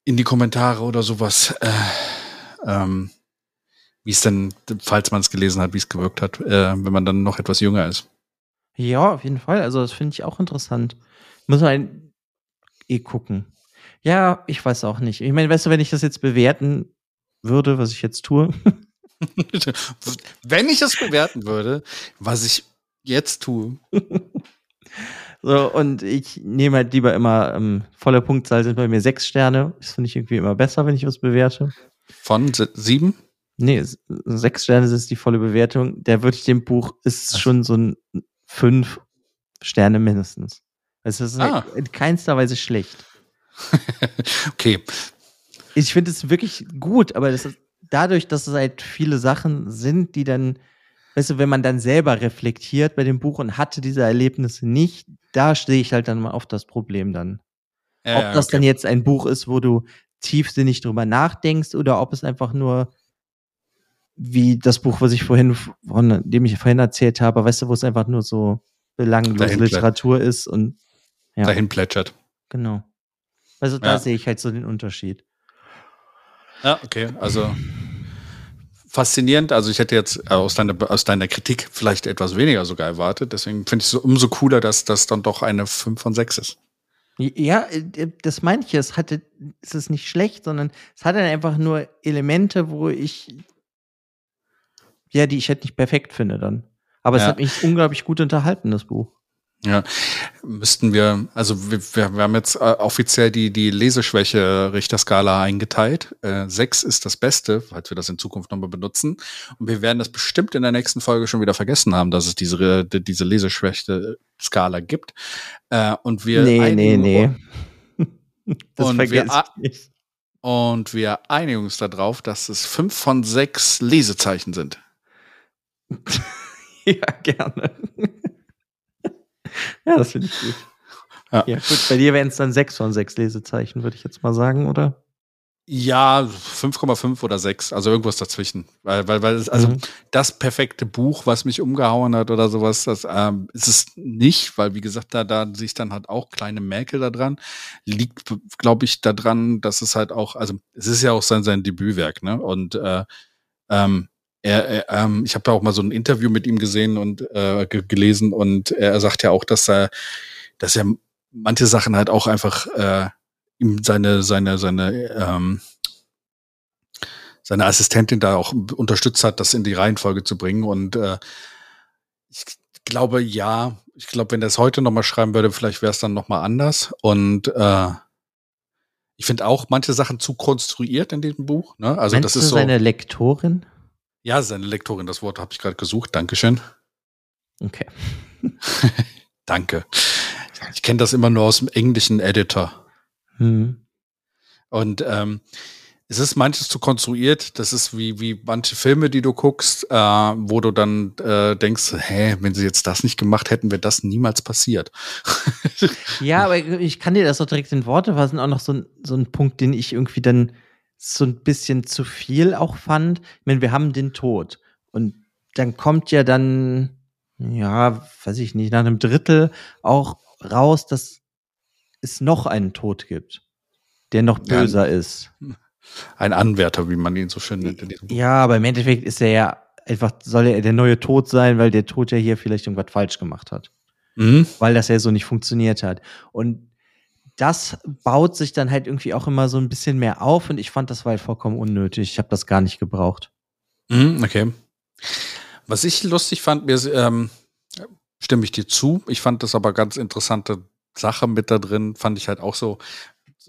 in die Kommentare oder sowas, äh, ähm, wie es denn, falls man es gelesen hat, wie es gewirkt hat, äh, wenn man dann noch etwas jünger ist. Ja, auf jeden Fall. Also das finde ich auch interessant. Muss man eh gucken. Ja, ich weiß auch nicht. Ich meine, weißt du, wenn ich das jetzt bewerten würde, was ich jetzt tue. wenn ich das bewerten würde, was ich jetzt tue. so, und ich nehme halt lieber immer, ähm, volle Punktzahl sind bei mir sechs Sterne. Das finde ich irgendwie immer besser, wenn ich was bewerte. Von sieben? Nee, sechs Sterne ist die volle Bewertung. Der würde ich dem Buch, ist schon so ein fünf Sterne mindestens. Es ist ah. in keinster Weise schlecht. okay. Ich finde es wirklich gut, aber das ist dadurch, dass es halt viele Sachen sind, die dann, weißt du, wenn man dann selber reflektiert bei dem Buch und hatte diese Erlebnisse nicht, da stehe ich halt dann mal auf das Problem dann. Ja, ob das okay. dann jetzt ein Buch ist, wo du tiefsinnig drüber nachdenkst oder ob es einfach nur wie das Buch, was ich vorhin, von dem ich vorhin erzählt habe, weißt du, wo es einfach nur so belanglose Literatur ist und ja. dahin plätschert. Genau. Also da ja. sehe ich halt so den Unterschied. Ja, okay. Also faszinierend. Also ich hätte jetzt aus deiner, aus deiner Kritik vielleicht etwas weniger sogar erwartet. Deswegen finde ich es umso cooler, dass das dann doch eine 5 von 6 ist. Ja, äh, das meine ich. Es hatte, es ist nicht schlecht, sondern es hat dann einfach nur Elemente, wo ich, ja, die ich halt nicht perfekt finde dann. Aber ja. es hat mich unglaublich gut unterhalten, das Buch. Ja, müssten wir, also wir, wir haben jetzt äh, offiziell die, die Leseschwäche-Richterskala eingeteilt. Äh, sechs ist das Beste, falls wir das in Zukunft nochmal benutzen. Und wir werden das bestimmt in der nächsten Folge schon wieder vergessen haben, dass es diese, diese Leseschwäche-Skala gibt. Äh, und wir nee, nee, nee. Das und wir, ich nicht. Und wir einigen uns darauf, dass es fünf von sechs Lesezeichen sind. ja, gerne. Ja, das finde ich gut. Ja. ja. gut. Bei dir wären es dann sechs von sechs Lesezeichen, würde ich jetzt mal sagen, oder? Ja, 5,5 oder 6, also irgendwas dazwischen. Weil, weil, weil es, also mhm. das perfekte Buch, was mich umgehauen hat oder sowas, das ähm, ist es nicht, weil wie gesagt, da, da sich dann halt auch kleine Merkel da dran. Liegt, glaube ich, daran, dass es halt auch, also es ist ja auch sein, sein Debütwerk, ne? Und äh, ähm, er, er, ähm, ich habe ja auch mal so ein Interview mit ihm gesehen und äh, gelesen und er sagt ja auch, dass er, dass er manche Sachen halt auch einfach äh, ihm seine seine seine ähm, seine Assistentin da auch unterstützt hat, das in die Reihenfolge zu bringen und äh, ich glaube ja, ich glaube, wenn er es heute noch mal schreiben würde, vielleicht wäre es dann noch mal anders und äh, ich finde auch manche Sachen zu konstruiert in diesem Buch. Ne? Also Meinst das ist du seine Lektorin? Ja, seine Lektorin, das Wort habe ich gerade gesucht. Dankeschön. Okay. Danke. Ich kenne das immer nur aus dem englischen Editor. Mhm. Und ähm, es ist manches zu konstruiert. Das ist wie, wie manche Filme, die du guckst, äh, wo du dann äh, denkst, hä, wenn sie jetzt das nicht gemacht hätten, wäre das niemals passiert. ja, aber ich kann dir das doch direkt in Worte fassen. Auch noch so ein, so ein Punkt, den ich irgendwie dann so ein bisschen zu viel auch fand. Ich meine, wir haben den Tod. Und dann kommt ja dann, ja, weiß ich nicht, nach einem Drittel auch raus, dass es noch einen Tod gibt, der noch böser ja, ist. Ein Anwärter, wie man ihn so schön nennt. Ja, aber im Endeffekt ist er ja einfach, soll er der neue Tod sein, weil der Tod ja hier vielleicht irgendwas falsch gemacht hat. Mhm. Weil das ja so nicht funktioniert hat. Und das baut sich dann halt irgendwie auch immer so ein bisschen mehr auf und ich fand, das war halt vollkommen unnötig. Ich habe das gar nicht gebraucht. Mhm, okay. Was ich lustig fand, mir ähm, stimme ich dir zu. Ich fand das aber ganz interessante Sache mit da drin. Fand ich halt auch so.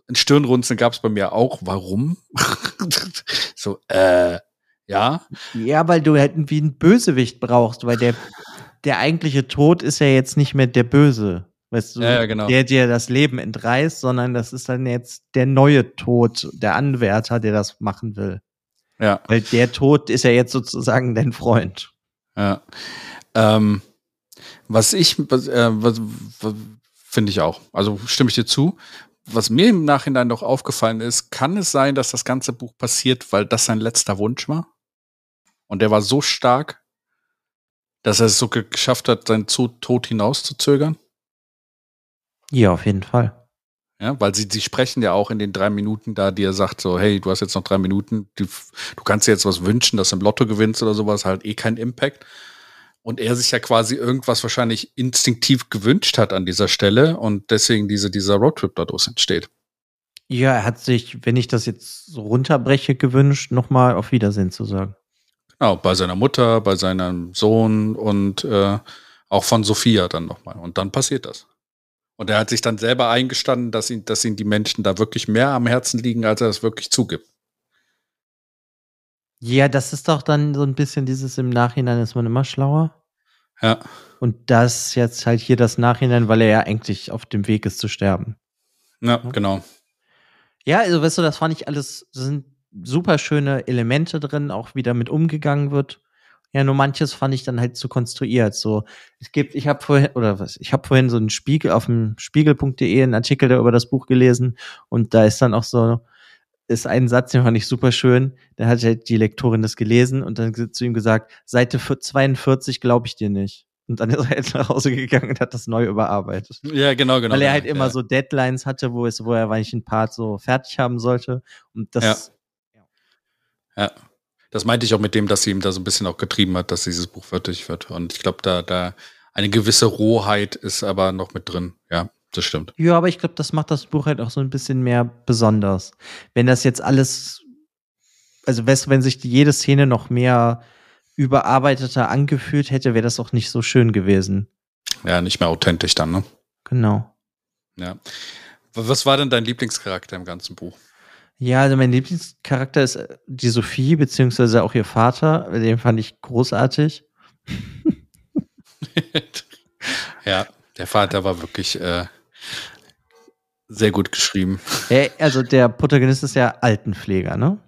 Ein Stirnrunzeln gab es bei mir auch. Warum? so, äh, ja. Ja, weil du halt wie ein Bösewicht brauchst, weil der, der eigentliche Tod ist ja jetzt nicht mehr der Böse. Weißt du, ja, ja, genau. der dir das Leben entreißt, sondern das ist dann jetzt der neue Tod, der Anwärter, der das machen will. Ja. Weil der Tod ist ja jetzt sozusagen dein Freund. Ja. Ähm, was ich, was, äh, was, was finde ich auch. Also stimme ich dir zu. Was mir im Nachhinein noch aufgefallen ist, kann es sein, dass das ganze Buch passiert, weil das sein letzter Wunsch war? Und der war so stark, dass er es so geschafft hat, seinen Tod hinauszuzögern? Ja, auf jeden Fall. Ja, weil sie, sie sprechen ja auch in den drei Minuten da, die er sagt so, hey, du hast jetzt noch drei Minuten, du, du kannst dir jetzt was wünschen, dass du im Lotto gewinnst oder sowas, halt eh kein Impact. Und er sich ja quasi irgendwas wahrscheinlich instinktiv gewünscht hat an dieser Stelle und deswegen diese, dieser Roadtrip dadurch entsteht. Ja, er hat sich, wenn ich das jetzt so runterbreche, gewünscht, nochmal auf Wiedersehen zu sagen. Genau, bei seiner Mutter, bei seinem Sohn und äh, auch von Sophia dann nochmal. Und dann passiert das. Und er hat sich dann selber eingestanden, dass ihn, dass ihn die Menschen da wirklich mehr am Herzen liegen, als er es wirklich zugibt. Ja, das ist doch dann so ein bisschen dieses im Nachhinein ist man immer schlauer. Ja. Und das jetzt halt hier das Nachhinein, weil er ja eigentlich auf dem Weg ist zu sterben. Ja, genau. Ja, also weißt du, das fand ich alles, sind super schöne Elemente drin, auch wie damit umgegangen wird. Ja, nur manches fand ich dann halt zu konstruiert. So, es gibt, ich habe vorhin, oder was, ich habe vorhin so einen Spiegel auf dem Spiegel.de einen Artikel über das Buch gelesen und da ist dann auch so, ist ein Satz, den fand ich super schön. Da hat halt die Lektorin das gelesen und dann zu ihm gesagt, Seite 42 glaube ich dir nicht. Und dann ist er halt nach Hause gegangen und hat das neu überarbeitet. Ja, genau, genau. Weil er halt ja, immer ja. so Deadlines hatte, wo es, wo er manchen Part so fertig haben sollte. Und das. Ja. ja. Das meinte ich auch mit dem, dass sie ihm da so ein bisschen auch getrieben hat, dass dieses Buch fertig wird. Und ich glaube, da, da eine gewisse Rohheit ist aber noch mit drin. Ja, das stimmt. Ja, aber ich glaube, das macht das Buch halt auch so ein bisschen mehr besonders. Wenn das jetzt alles, also weißt du, wenn sich jede Szene noch mehr überarbeiteter angefühlt hätte, wäre das auch nicht so schön gewesen. Ja, nicht mehr authentisch dann, ne? Genau. Ja. Was war denn dein Lieblingscharakter im ganzen Buch? Ja, also mein Lieblingscharakter ist äh, die Sophie, beziehungsweise auch ihr Vater. Den fand ich großartig. ja, der Vater war wirklich äh, sehr gut geschrieben. Er, also der Protagonist ist ja Altenpfleger, ne?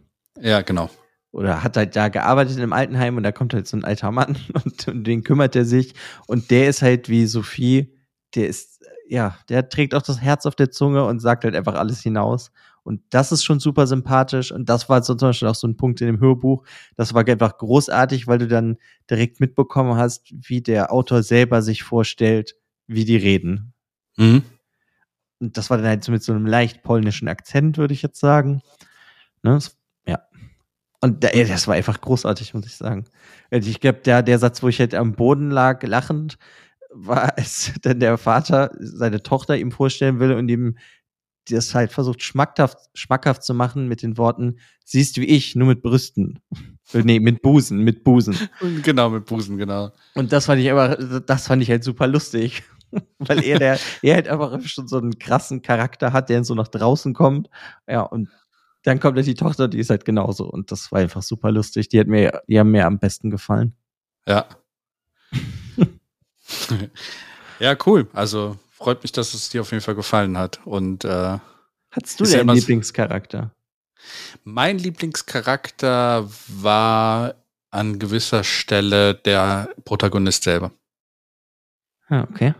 Ja, genau. Oder hat halt da gearbeitet im Altenheim und da kommt halt so ein alter Mann und um den kümmert er sich. Und der ist halt wie Sophie, der ist, ja, der trägt auch das Herz auf der Zunge und sagt halt einfach alles hinaus. Und das ist schon super sympathisch. Und das war zum Beispiel auch so ein Punkt in dem Hörbuch. Das war einfach großartig, weil du dann direkt mitbekommen hast, wie der Autor selber sich vorstellt, wie die reden. Mhm. Und das war dann halt so mit so einem leicht polnischen Akzent, würde ich jetzt sagen. Ne? Ja. Und da, das war einfach großartig, muss ich sagen. Ich glaube, der, der Satz, wo ich halt am Boden lag, lachend, war, als dann der Vater seine Tochter ihm vorstellen will und ihm das halt versucht, schmackhaft, schmackhaft zu machen mit den Worten, siehst wie ich, nur mit Brüsten. Äh, nee, mit Busen, mit Busen. Genau, mit Busen, genau. Und das fand ich aber, das fand ich halt super lustig. Weil er, der, er halt einfach schon so einen krassen Charakter hat, der so nach draußen kommt. Ja, und dann kommt halt die Tochter, die ist halt genauso. Und das war einfach super lustig. Die hat mir, die haben mir am besten gefallen. Ja. ja, cool. Also freut mich, dass es dir auf jeden Fall gefallen hat. Und äh, hattest du denn ja Lieblingscharakter? Mein Lieblingscharakter war an gewisser Stelle der Protagonist selber. Ah, okay.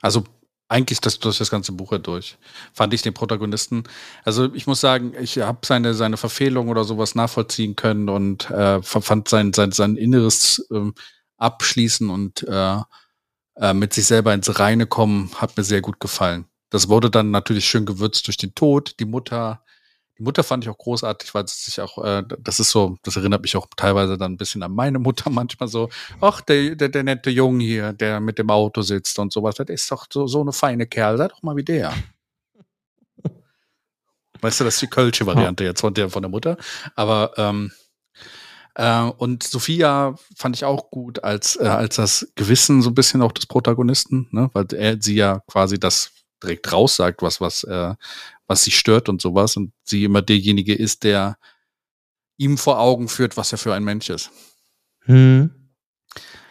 Also eigentlich das, durch das ganze Buch durch. Fand ich den Protagonisten. Also ich muss sagen, ich habe seine, seine Verfehlung oder sowas nachvollziehen können und äh, fand sein, sein, sein inneres äh, Abschließen und äh, äh, mit sich selber ins Reine kommen, hat mir sehr gut gefallen. Das wurde dann natürlich schön gewürzt durch den Tod. Die Mutter, die Mutter fand ich auch großartig, weil sie sich auch, äh, das ist so, das erinnert mich auch teilweise dann ein bisschen an meine Mutter manchmal so, ach, der, der, der nette Junge hier, der mit dem Auto sitzt und sowas, das ist doch so, so eine feine Kerl, sei doch mal wie der. Weißt du, das ist die kölsche Variante jetzt von der, von der Mutter. Aber ähm, äh, und Sophia fand ich auch gut als, äh, als das Gewissen so ein bisschen auch des Protagonisten, ne? weil er sie ja quasi das direkt raussagt, was, was, äh, was sie stört und sowas. Und sie immer derjenige ist, der ihm vor Augen führt, was er für ein Mensch ist. Hm.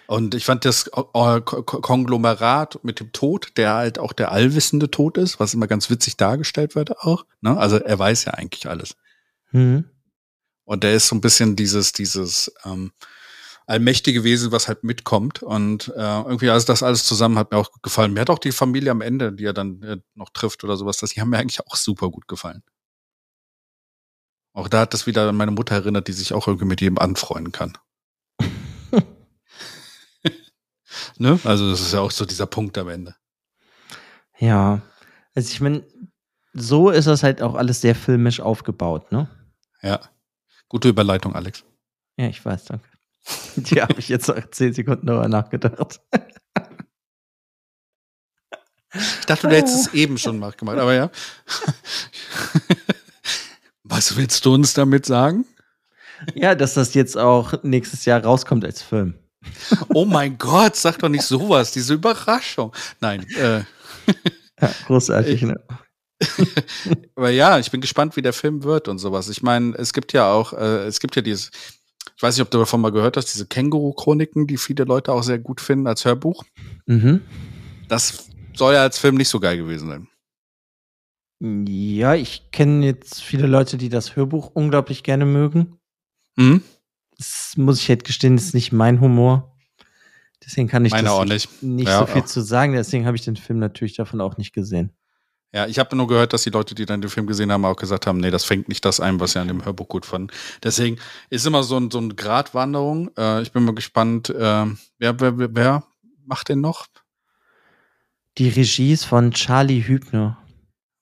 Und ich fand das äh, Konglomerat mit dem Tod, der halt auch der allwissende Tod ist, was immer ganz witzig dargestellt wird auch. Ne? Also er weiß ja eigentlich alles. Hm. Und der ist so ein bisschen dieses, dieses ähm, allmächtige Wesen, was halt mitkommt. Und äh, irgendwie, also das alles zusammen hat mir auch gut gefallen. Mir hat auch die Familie am Ende, die er dann äh, noch trifft oder sowas, das, die haben mir eigentlich auch super gut gefallen. Auch da hat das wieder an meine Mutter erinnert, die sich auch irgendwie mit jedem anfreunden kann. ne? Also das ist ja auch so dieser Punkt am Ende. Ja, also ich meine, so ist das halt auch alles sehr filmisch aufgebaut, ne? Ja. Gute Überleitung, Alex. Ja, ich weiß, danke. Die habe ich jetzt zehn Sekunden darüber nachgedacht. Ich dachte, du hättest es eben schon mal gemacht, aber ja. Was willst du uns damit sagen? Ja, dass das jetzt auch nächstes Jahr rauskommt als Film. Oh mein Gott, sag doch nicht sowas, diese Überraschung. Nein. Äh. Ja, großartig, ne? Aber ja, ich bin gespannt, wie der Film wird und sowas. Ich meine, es gibt ja auch, äh, es gibt ja dieses, ich weiß nicht, ob du davon mal gehört hast, diese Känguru-Chroniken, die viele Leute auch sehr gut finden als Hörbuch. Mhm. Das soll ja als Film nicht so geil gewesen sein. Ja, ich kenne jetzt viele Leute, die das Hörbuch unglaublich gerne mögen. Mhm. Das muss ich halt gestehen, ist nicht mein Humor. Deswegen kann ich Meine das nicht, nicht Ja, so viel auch. zu sagen. Deswegen habe ich den Film natürlich davon auch nicht gesehen. Ja, ich habe nur gehört, dass die Leute, die dann den Film gesehen haben, auch gesagt haben, nee, das fängt nicht das ein, was sie an dem Hörbuch gut fanden. Deswegen ist immer so, ein, so eine Gratwanderung. Äh, ich bin mal gespannt, äh, wer, wer, wer, macht den noch? Die Regie ist von Charlie Hübner.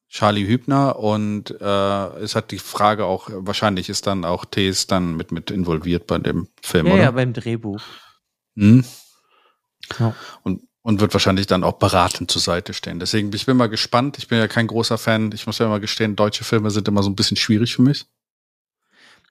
Charlie Hübner und äh, es hat die Frage auch, wahrscheinlich ist dann auch Thees dann mit, mit involviert bei dem Film, Ja, oder? ja, beim Drehbuch. Hm? Ja. Und, Und wird wahrscheinlich dann auch beratend zur Seite stehen. Deswegen, ich bin mal gespannt. Ich bin ja kein großer Fan. Ich muss ja mal gestehen, deutsche Filme sind immer so ein bisschen schwierig für mich.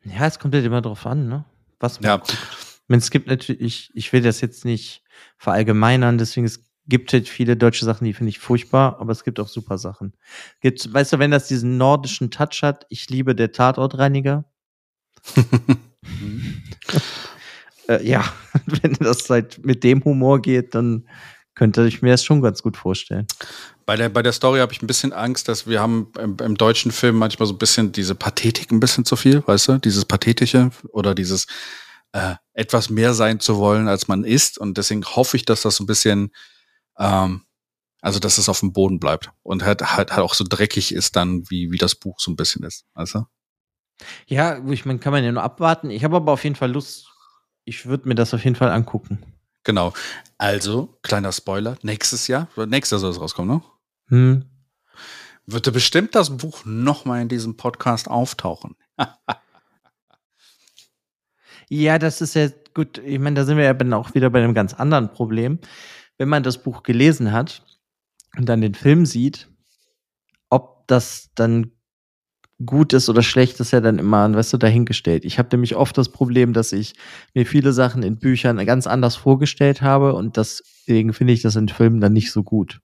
Ja, es kommt halt immer drauf an, ne? Was man Ja. guckt. Ich meine, es gibt natürlich, ich will das jetzt nicht verallgemeinern, deswegen es gibt halt viele deutsche Sachen, die finde ich furchtbar, aber es gibt auch super Sachen. Gibt, weißt du, wenn das diesen nordischen Touch hat, ich liebe der Tatortreiniger. Äh, ja, wenn das halt mit dem Humor geht, dann könnte ich mir das schon ganz gut vorstellen. Bei der, bei der Story habe ich ein bisschen Angst, dass wir haben im, im deutschen Film manchmal so ein bisschen diese Pathetik ein bisschen zu viel, weißt du? Dieses Pathetische oder dieses äh, etwas mehr sein zu wollen, als man ist. Und deswegen hoffe ich, dass das so ein bisschen, ähm, also dass es auf dem Boden bleibt und halt, halt, halt auch so dreckig ist dann, wie, wie das Buch so ein bisschen ist, weißt du? Ja, ich meine, kann man ja nur abwarten. Ich habe aber auf jeden Fall Lust. Ich würde mir das auf jeden Fall angucken. Genau. Also, kleiner Spoiler, nächstes Jahr, nächstes Jahr soll es rauskommen, ne? Hm. Wird bestimmt das Buch nochmal in diesem Podcast auftauchen. Ja, das ist ja gut. Ich meine, da sind wir ja dann auch wieder bei einem ganz anderen Problem. Wenn man das Buch gelesen hat und dann den Film sieht, ob das dann gut ist oder schlecht, ist ja dann immer, weißt du, dahingestellt. Ich habe nämlich oft das Problem, dass ich mir viele Sachen in Büchern ganz anders vorgestellt habe und deswegen finde ich das in Filmen dann nicht so gut.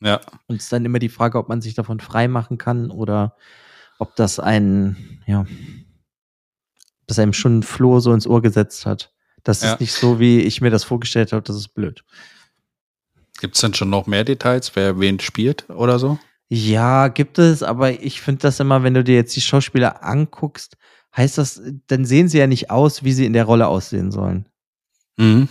Ja. Und es ist dann immer die Frage, ob man sich davon frei machen kann oder ob das einen, ja, das einem schon ein Floh so ins Ohr gesetzt hat. Das Ja. ist nicht so, wie ich mir das vorgestellt habe, das ist blöd. Gibt es denn schon noch mehr Details, wer wen spielt oder so? Ja, gibt es, aber ich finde das immer, wenn du dir jetzt die Schauspieler anguckst, heißt das, dann sehen sie ja nicht aus, wie sie in der Rolle aussehen sollen. Mhm.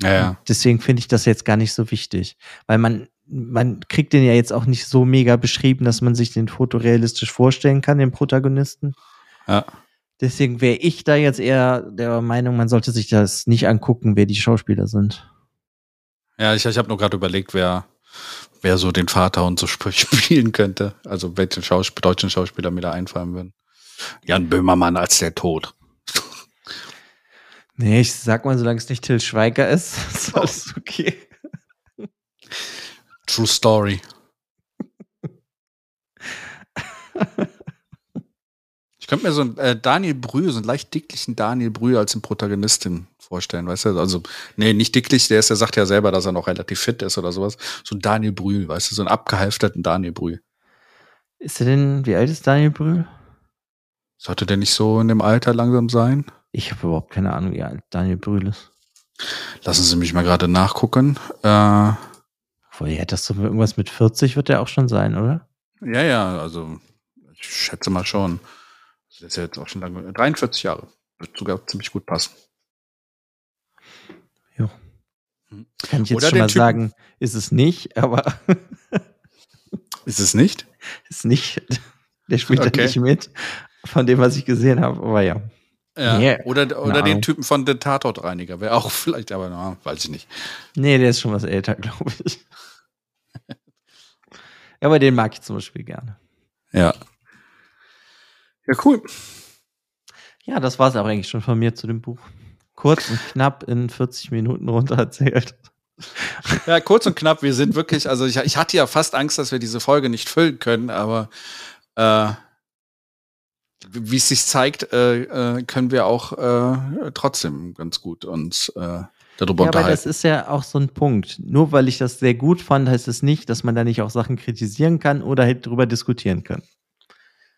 Ja, ja. Deswegen finde ich das jetzt gar nicht so wichtig, weil man man kriegt den ja jetzt auch nicht so mega beschrieben, dass man sich den fotorealistisch vorstellen kann, den Protagonisten. Ja. Deswegen wäre ich da jetzt eher der Meinung, man sollte sich das nicht angucken, wer die Schauspieler sind. Ja, ich, ich habe nur gerade überlegt, wer, wer so den Vater und so sp spielen könnte. Also welchen Schausp deutschen Schauspieler mir da einfallen würden. Jan Böhmermann als der Tod. Nee, ich sag mal, solange es nicht Till Schweiger ist, ist alles okay. True Story. Ich könnte mir so einen äh, Daniel Brühl, so einen leicht dicklichen Daniel Brühl als den Protagonistin vorstellen, weißt du? Also, nee, nicht dicklich, der ist, der sagt ja selber, dass er noch relativ fit ist oder sowas. So ein Daniel Brühl, weißt du, so einen abgehalfterten Daniel Brühl. Ist er denn, wie alt ist Daniel Brühl? Sollte der nicht so in dem Alter langsam sein? Ich habe überhaupt keine Ahnung, wie alt Daniel Brühl ist. Lassen Sie mich mal gerade nachgucken. Äh, ja, Obwohl, ja, das so irgendwas mit 40 wird er auch schon sein, oder? ja, also ich schätze mal schon. Das ist ja jetzt auch schon lange. 43 Jahre. Wird sogar ziemlich gut passen. Jo. Hm. Kann ich jetzt Oder schon mal Typen- sagen, ist es nicht, aber Ist es nicht? ist nicht. Der spielt da Okay. nicht mit, von dem, was ich gesehen habe, aber ja. Ja. Nee, oder oder den. Typen von der Tatortreiniger. Wäre auch vielleicht, aber na, weiß ich nicht. Nee, der ist schon was älter, glaube ich. aber den mag ich zum Beispiel gerne. Ja. Ja, cool. Ja, das war es auch eigentlich schon von mir zu dem Buch. Kurz und knapp in 40 Minuten runter erzählt. Ja, kurz und knapp, wir sind wirklich, also ich, ich hatte ja fast Angst, dass wir diese Folge nicht füllen können, aber äh, wie es sich zeigt, äh, äh, können wir auch äh, trotzdem ganz gut uns äh, darüber Ja, aber unterhalten. das ist ja auch so ein Punkt. Nur weil ich das sehr gut fand, heißt es nicht, dass man da nicht auch Sachen kritisieren kann oder halt drüber diskutieren kann.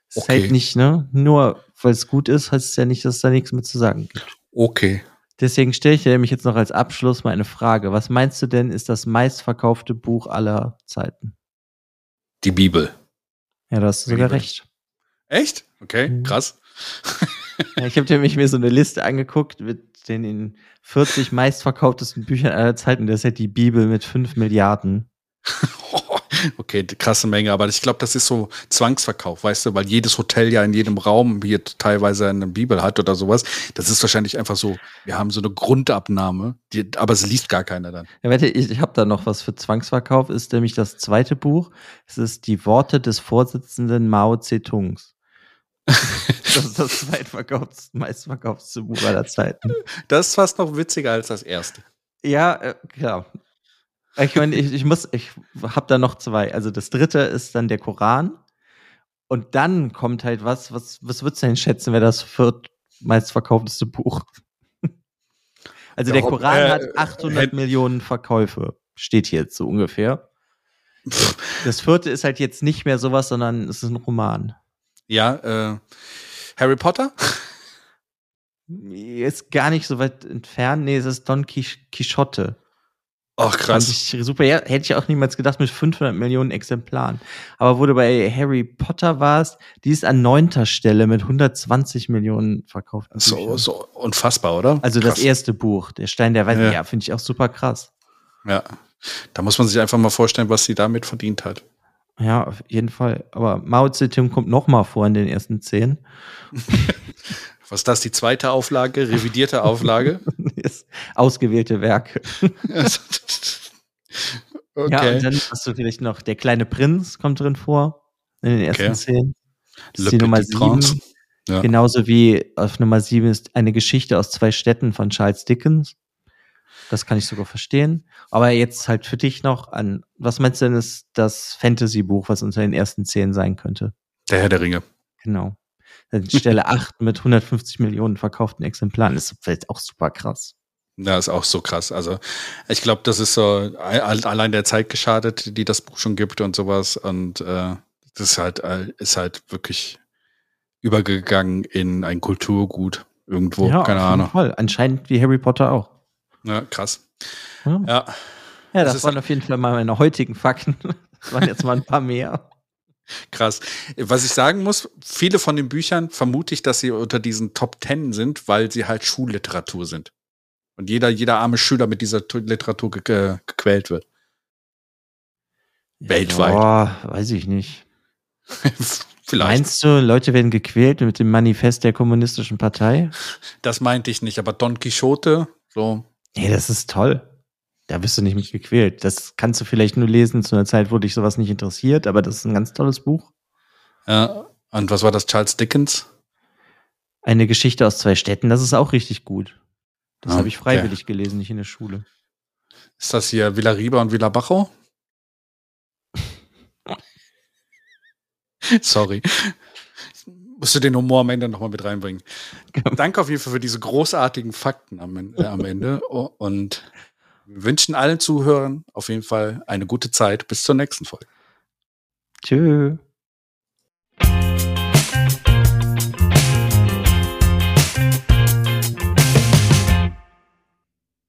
Ist Okay. halt nicht, ne? Nur weil es gut ist, heißt es ja nicht, dass es da nichts mehr zu sagen gibt. Okay. Deswegen stelle ich dir nämlich jetzt noch als Abschluss mal eine Frage. Was meinst du denn, ist das meistverkaufte Buch aller Zeiten? Die Bibel. Ja, da hast du sogar Bibel. recht. Echt? Okay, Mhm. krass. Ja, ich habe nämlich mir so eine Liste angeguckt mit den in 40 meistverkauftesten Büchern aller Zeiten. Das ist halt die Bibel mit 5 Milliarden. Okay, krasse Menge, aber ich glaube, das ist so Zwangsverkauf, weißt du, weil jedes Hotel ja in jedem Raum hier teilweise eine Bibel hat oder sowas. Das ist wahrscheinlich einfach so, wir haben so eine Grundabnahme, die, aber es liest gar keiner dann. Ja, warte, ich, ich habe da noch was für Zwangsverkauf. Ist nämlich das zweite Buch. Es ist die Worte des Vorsitzenden Mao Zedongs. das ist das zweitverkaufte, meistverkaufte Buch aller Zeiten. Das ist fast noch witziger als das erste. Ja, äh, klar. Ich meine, ich, ich muss, ich habe da noch zwei. Also das dritte ist dann der Koran. Und dann kommt halt was, was, was würdest du denn schätzen, wer das viert meistverkaufteste Buch? Also der, Der Koran äh, hat 800 äh, Millionen Verkäufe. Steht hier jetzt so ungefähr. Das vierte ist halt jetzt nicht mehr sowas, sondern es ist ein Roman. Ja, äh, Harry Potter? Ist gar nicht so weit entfernt. Nee, es ist Don Quix- Quixote. Ach, Fand krass. ich super. Ja, hätte ich auch niemals gedacht mit 500 Millionen Exemplaren. Aber wo du bei Harry Potter warst, die ist an neunter Stelle mit 120 Millionen verkauft. So, so unfassbar, oder? Also das Krass. erste Buch, der Stein der Weisen, Ja. ja, finde ich auch super krass. Ja. Da muss man sich einfach mal vorstellen, was sie damit verdient hat. Ja, auf jeden Fall. Aber Mao Zedong kommt noch mal vor in den ersten zehn. Was ist das, die zweite Auflage, revidierte Auflage? Ausgewählte Werke. okay. Ja, und dann hast du vielleicht noch Der kleine Prinz kommt drin vor. In den ersten Okay. zehn. Das Le ist die Nummer Petit Prince. sieben. Ja. Genauso wie auf Nummer sieben ist eine Geschichte aus zwei Städten von Charles Dickens. Das kann ich sogar verstehen. Aber jetzt halt für dich noch an, was meinst du denn ist das Fantasy-Buch, was unter den ersten zehn sein könnte? Der Herr der Ringe. Genau. Stelle 8 mit 150 Millionen verkauften Exemplaren. Das ist vielleicht auch super krass. Ja, ist auch so krass. Also, ich glaube, das ist so all- allein der Zeit geschadet, die das Buch schon gibt und sowas. Und äh, das ist halt, äh, ist halt wirklich übergegangen in ein Kulturgut irgendwo. ja, Keine Ahnung. Fall. Anscheinend wie Harry Potter auch. Ja, krass. Ja, Ja. ja das das, waren auf jeden Fall mal meine heutigen Fakten. Das waren jetzt mal ein paar mehr. Krass. Was ich sagen muss, viele von den Büchern vermute ich, dass sie unter diesen Top Ten sind, weil sie halt Schulliteratur sind. Und jeder, jeder arme Schüler mit dieser Tu- Literatur ge ge gequält wird. Weltweit. Boah, weiß ich nicht. Vielleicht. Meinst du, Leute werden gequält mit dem Manifest der kommunistischen Partei? Das meinte ich nicht, aber Don Quixote, so. Nee, das ist toll. Da bist du nicht mit gequält. Das kannst du vielleicht nur lesen zu einer Zeit, wo dich sowas nicht interessiert, aber das ist ein ganz tolles Buch. Ja. Und was war das, Charles Dickens? Eine Geschichte aus zwei Städten, das ist auch richtig gut. Das Ah, habe ich freiwillig gelesen, nicht in der Schule. Ist das hier Villa Riba und Villa Bajo? Sorry. Musst du den Humor am Ende nochmal mit reinbringen. Danke auf jeden Fall für diese großartigen Fakten am, äh, am Ende. Oh, Und wir wünschen allen Zuhörern auf jeden Fall eine gute Zeit. Bis zur nächsten Folge. Tschüss.